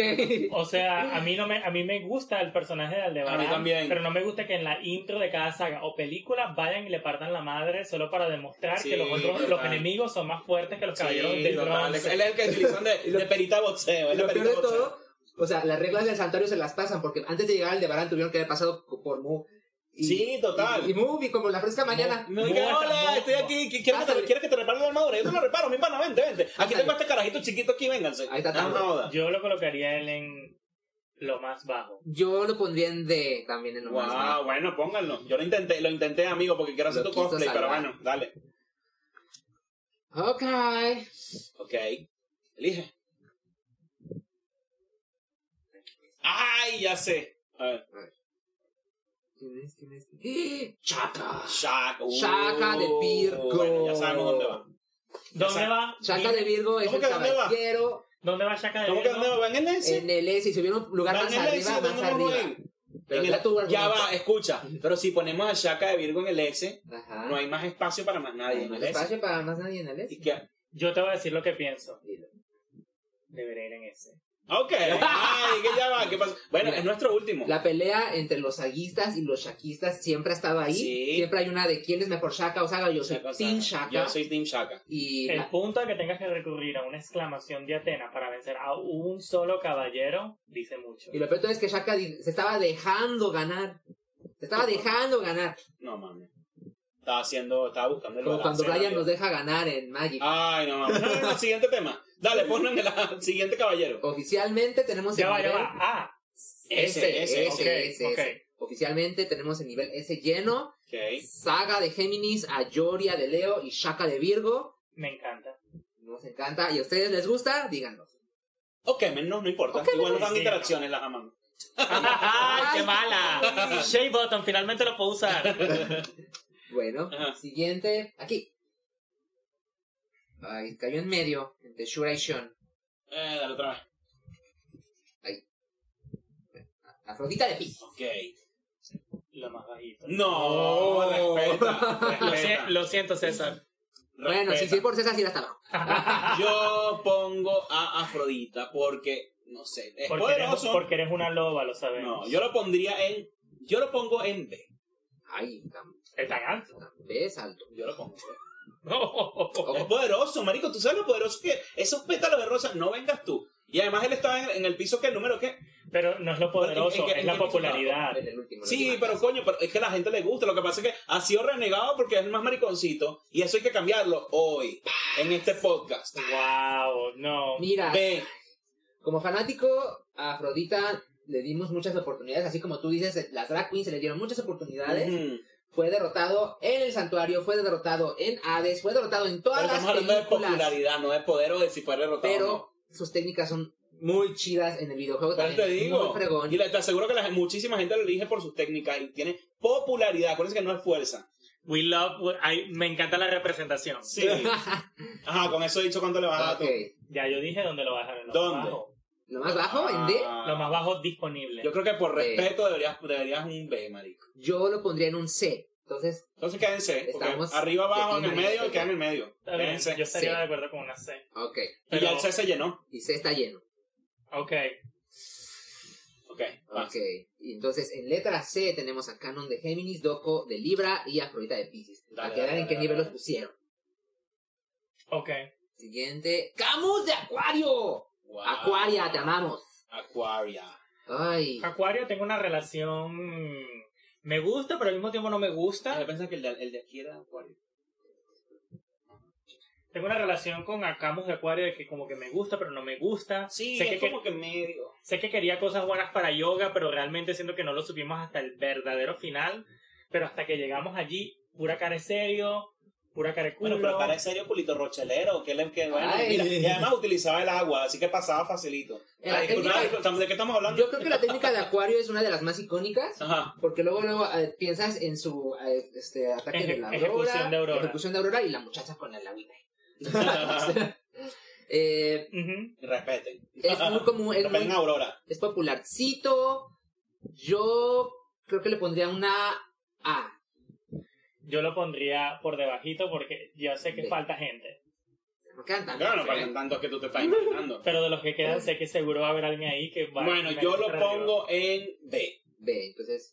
O sea, a mí no me, a mí me gusta el personaje de Aldebarán. A mí también. Pero no me gusta que en la intro de cada saga o película vayan y le partan la madre solo para demostrar Sí, que los otros, los enemigos son más fuertes que los caballeros Sí, del. Él es el que utilizan de, perita boxeo. Y es la lo peor perita de boxeo. todo, o sea, las reglas del santuario se las pasan porque antes de llegar al Aldebarán tuvieron que haber pasado por Mu. Y- Sí, total. Y, y Mu, y como la fresca mañana. Me Muerta, hola, muerta. estoy aquí, ¿qui- ¿quieres que, te. ¿quieres que te repare la armadura? Yo te lo reparo, mi pana, vente, vente. Aquí tengo a este carajito chiquito aquí, vénganse. Ahí está joda. Yo lo colocaría él en lo más bajo. Yo lo pondría en D también en lo más Wow, bajo. bueno, pónganlo. Yo lo intenté, lo intenté, amigo, porque quiero hacer Lo tu cosplay, pero bueno, dale. Ok. Ok. Elige. Ay, ya sé. A ver. ¿Quién es? ¿Quién es? ¡Eh! Chaka. Shaka. uh, Shaka de Virgo. Bueno, ya sabemos dónde va. ¿Dónde va? Chaka de Virgo es ¿Cómo el que dónde va? caballero. ¿Dónde va Shaka de ¿Cómo que Virgo? dónde va? ¿Va en el S? En el S, y subió un lugar más en el S, arriba, ¿dónde más arriba. Pero En ya el- tu ya argumento. va, escucha. Pero si ponemos a Shaka de Virgo en el S, Ajá. no hay más espacio para más nadie en No el hay S. espacio para más nadie en el S. ¿Y qué? Yo te voy a decir lo que pienso. Dilo. Debería ir en ese. Ok. Ay, que ya va, ¿qué pasa? Bueno, Mira, es nuestro último. La pelea entre los saguistas y los shakistas siempre ha estado ahí. Sí. Siempre hay una de quién es mejor Shaka o Saga. Yo soy Shaka, Team Shaka. Yo soy Team Shaka. Y El la- punto de que tengas que recurrir a una exclamación de Atena para vencer a un solo caballero dice mucho. Y lo peor es que Shaka se estaba dejando ganar. Se estaba dejando ganar. No mames. Estaba haciendo, estaba buscando el Como cuando Brian ¿no? nos deja ganar en Magic. Ay, no mames. No, no, no, siguiente tema. Dale, ponlo en el siguiente caballero. Oficialmente tenemos Ya el va, ya nivel va. Ah, ok, ese, ok. ese. Oficialmente tenemos el nivel S lleno. Ok. Saga de Géminis, Ayoria de Leo y Shaka de Virgo. me encanta. Nos encanta. ¿Y a ustedes les gusta? Díganos. Ok, menos, no importa. Igual nos dan sí, interacciones, las amamos. ¡Ay, qué mala! Shea Button, finalmente lo puedo usar. Bueno, Ajá. siguiente. Aquí. Ay, cayó en medio. Entre Shura y Shun. Eh, dale otra vez. Afrodita de Pisces. Ok. Lo más bajito. No, Oh. respeta. Lo, si- siento, César. Bueno, si sí es por César, sí está abajo. Yo pongo a Afrodita porque, no sé, es Porque eres, poderoso. porque eres una loba, lo sabemos. No, yo lo pondría en. Yo lo pongo en B. Ay, tan, Es tan alto. tan ves alto. Yo lo pongo. en B. Oh. Es poderoso, marico. ¿Tú sabes lo poderoso que esos pétalos de rosa? No vengas tú. Y además él estaba en, en el piso que el número que. Pero no es lo poderoso, ¿En qué- es en la popularidad. En el último, en la Sí, pero coño, pero es que a la gente le gusta. Lo que pasa es que ha sido renegado porque es el más mariconcito. Y eso hay que cambiarlo hoy, en este podcast. Wow, no. Mira, como fanático, a Afrodita le dimos muchas oportunidades. Así como tú dices, las drag queens se le dieron muchas oportunidades. Ujú. Fue derrotado en el santuario, fue derrotado en Hades, fue derrotado en todas Pero las estamos hablando de películas. popularidad, no de poder o de si fue derrotado. Pero no. sus técnicas son muy chidas en el videojuego Pero también. te digo, Muy fregón. y le- te aseguro que la, muchísima gente lo elige por sus técnicas y tiene popularidad. Acuérdense que no es fuerza. We love, we- me encanta la representación. Sí. Ajá, con eso he dicho cuánto le vas a dar tú. Ya yo dije dónde lo vas a lo ¿Dónde? bajo. Lo más bajo, en D, Lo más bajo disponible. Yo creo que por respeto deberías, deberías un B, marico. yo lo pondría en un C. Entonces, Entonces quédense, Estamos arriba, abajo, en el medio, Team queda en el medio. Quédense. yo estaría de acuerdo con una C. ok. Y ya el C se llenó. Y C está lleno. Ok. Ok, vas. Ok. Y entonces, en letra C tenemos a Canon de Géminis, Doko de Libra y Afrodita de Pisces. Para que vean en qué dale, nivel dale. los pusieron. Ok. Siguiente. ¡Camus de Acuario! Wow. Acuaria, te amamos. Aquaria. Ay. Acuario tengo una relación... Me gusta, pero al mismo tiempo no me Yo gusta. pensaba que el de, el de aquí era Acuario. Tengo una relación con Acamus de Acuario de que como que me gusta, pero no me gusta. Sí, sé, es que, como que medio. sé que quería cosas buenas para yoga, pero realmente siento que no lo supimos hasta el verdadero final. Pero hasta que llegamos allí, pura cara de serio, pura cara de culo. Bueno, pero para serio culito rochelero, que le que bueno, Ay. mira, y además utilizaba el agua, así que pasaba facilito. En la Ay, técnica- ¿de qué estamos hablando? Yo creo que la técnica de Acuario es una de las más icónicas. Ajá. Porque luego, luego eh, piensas en su eh, este, ataque Eje- de la ejecución aurora, de Aurora. ejecución de Aurora y la muchacha con el agüita. eh. Respeten. es muy común, es, muy, Aurora. es popularcito. Yo creo que le pondría una A. Yo lo pondría por debajito porque ya sé que Sí. falta gente. No quedan tantos, Claro, no pasan tantos que tú te estás imaginando. Pero de los que quedan sé que seguro va a haber alguien ahí que va Bueno, yo lo arriba. pongo en B. B, entonces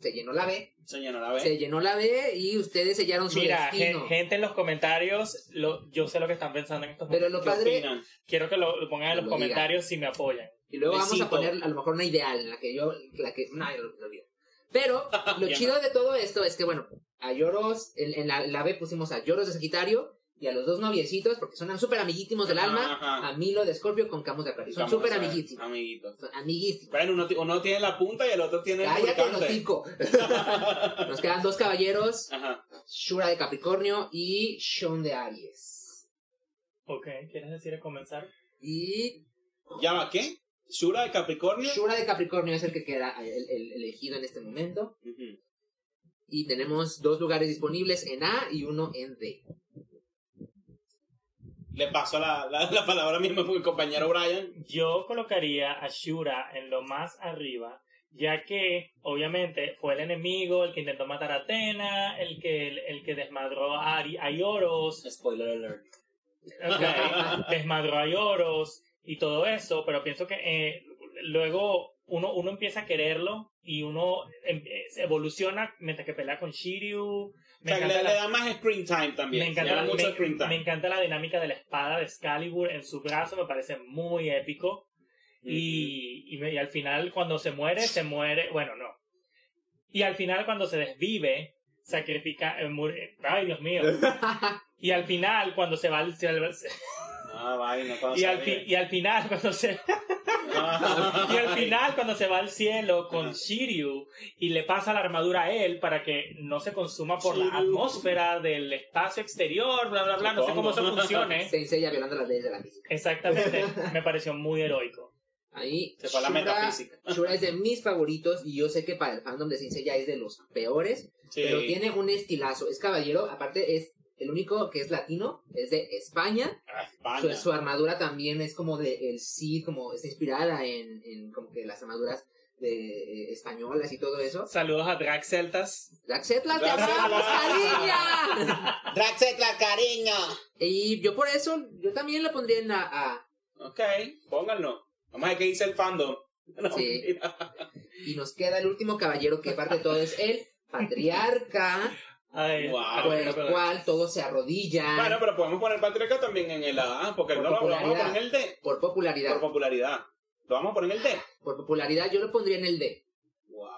se llenó la B. Se llenó la B. Se llenó la B y ustedes sellaron su Mira, destino. gen- gente en los comentarios, lo, yo sé lo que están pensando en estos Pero momentos. lo ¿Qué padre, opinan? Quiero que lo, lo pongan en los lo comentarios si me apoyan. y luego vamos a poner a lo mejor una ideal en la que yo, la que, no, yo lo, lo olvido. Pero lo chido de todo esto es que, bueno, a Lloros, en, en la, en la B pusimos a Lloros de Sagitario y a los dos noviecitos, porque son súper amiguísimos del Ajá, alma, ajá. a Milo de Escorpio con Camus de Acuario. Son súper amiguísimos. Amiguitos. Son amiguísimos. Bueno, uno, uno tiene la punta y el otro tiene el Cállate, los lubricante. cinco. Nos quedan dos caballeros, Ajá. Shura de Capricornio y Sean de Aries. Ok, ¿quieres decir a comenzar? Y ¿Ya va qué? ¿Shura de Capricornio? Shura de Capricornio es el que queda el- el elegido en este momento. Y tenemos dos lugares disponibles en A y uno en D. Le paso la, la, la palabra a mi mi compañero Brian. Yo colocaría a Shura en lo más arriba, ya que obviamente fue el enemigo, el que intentó matar a Atena, el que, el, que desmadró a, Ari- a Ioros, Spoiler alert. ok, desmadró a Ioros y todo eso, pero pienso que eh, luego uno, uno empieza a quererlo y uno em- eh, evoluciona mientras que pelea con Shiryu. O Me sea, le, la- le da más screen time también. me encanta, la, mucho me- screen time. me encanta la dinámica de la espada de Excalibur en su brazo, me parece muy épico. Y, y, me- y al final, cuando se muere, se muere. Bueno, no. Y al final, cuando se desvive, sacrifica. eh, muere- ay, Dios mío. Y al final, cuando se va al. se- Ah, y, se al y al final, cuando se. Ah, Y al final, cuando se va al cielo con Shiryu y le pasa la armadura a él para que no se consuma por la atmósfera del espacio exterior, bla, bla, bla. No sé cómo eso funcione. Sensei ya violando las leyes de la física. Exactamente. Me pareció muy heroico. Ahí, Se fue a la Shura- metafísica. Shura es de mis favoritos y yo sé que para el fandom de Sensei ya es de los peores, Sí. pero tiene un estilazo. Es caballero, aparte es el único que es latino, es de España. Ah, Su, armadura también es como de el Cid, como está inspirada en, en como que las armaduras de eh, españolas y todo eso. Saludos a Drag Celtas. Daxetla, te amamos, cariña. Draxetla, cariño. Y yo por eso, yo también lo pondría en la A. Ok, pónganlo. Vamos a ver qué dice el fandom. No, Sí. Y nos queda el último caballero que parte de todo es el patriarca, Ay, Wow. ah, por pero- el pero- cual todos se arrodillan Bueno, pero podemos poner patriarca también en el A, porque Por no lo vamos a popularidad. poner en el D. por popularidad. Por popularidad. Lo vamos a poner en el D. Por popularidad yo lo pondría en el D. Wow.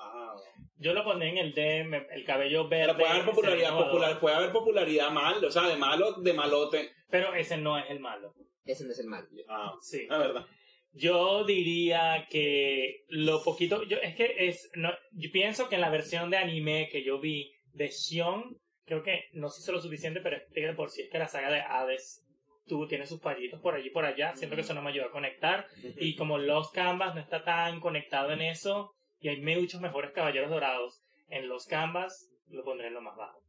Yo lo pondré en el D, el cabello verde. Pero puede haber popularidad, popular, puede haber popularidad mal, o sea, de malo, de malote. Pero ese no es el malo. Ese no es el mal. Ah, Sí. la verdad. Yo diría que lo poquito, yo es que es, no, yo pienso que en la versión de anime que yo vi de Shion, creo que no se hizo lo suficiente, pero es que de por sí es que la saga de Hades tú tienes sus fallitos por allí y por allá, siento que eso no me ayudó a conectar y como Los Canvas no está tan conectado en eso y hay muchos mejores caballeros dorados en Los Canvas, lo pondré en lo más bajo.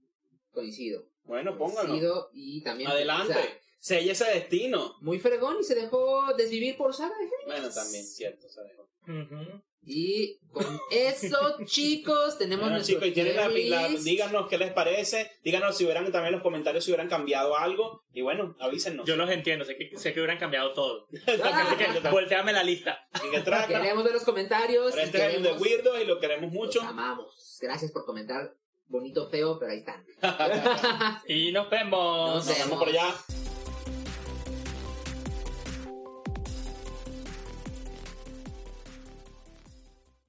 Coincido. Bueno, pónganlo. Coincido y también... Adelante. o sea, Sella ese destino. muy fregón y se dejó desvivir por saga de Géminis. Bueno, también, cierto. ¿sabes? Ujú. Y con eso, chicos, tenemos Bueno, nuestro chicos, y tienen la, la- díganos qué les parece. Díganos si hubieran también en los comentarios si hubieran cambiado algo. Y bueno, avísennos. Yo los entiendo, sé que, sé que hubieran cambiado todo. Volteame la lista. Y que. Queremos ver los comentarios. Pero este es el de queremos- Weirdo y lo queremos mucho. Los amamos. Gracias por comentar. Bonito, feo, pero ahí están. Y nos vemos. Nos Nos vemos por allá.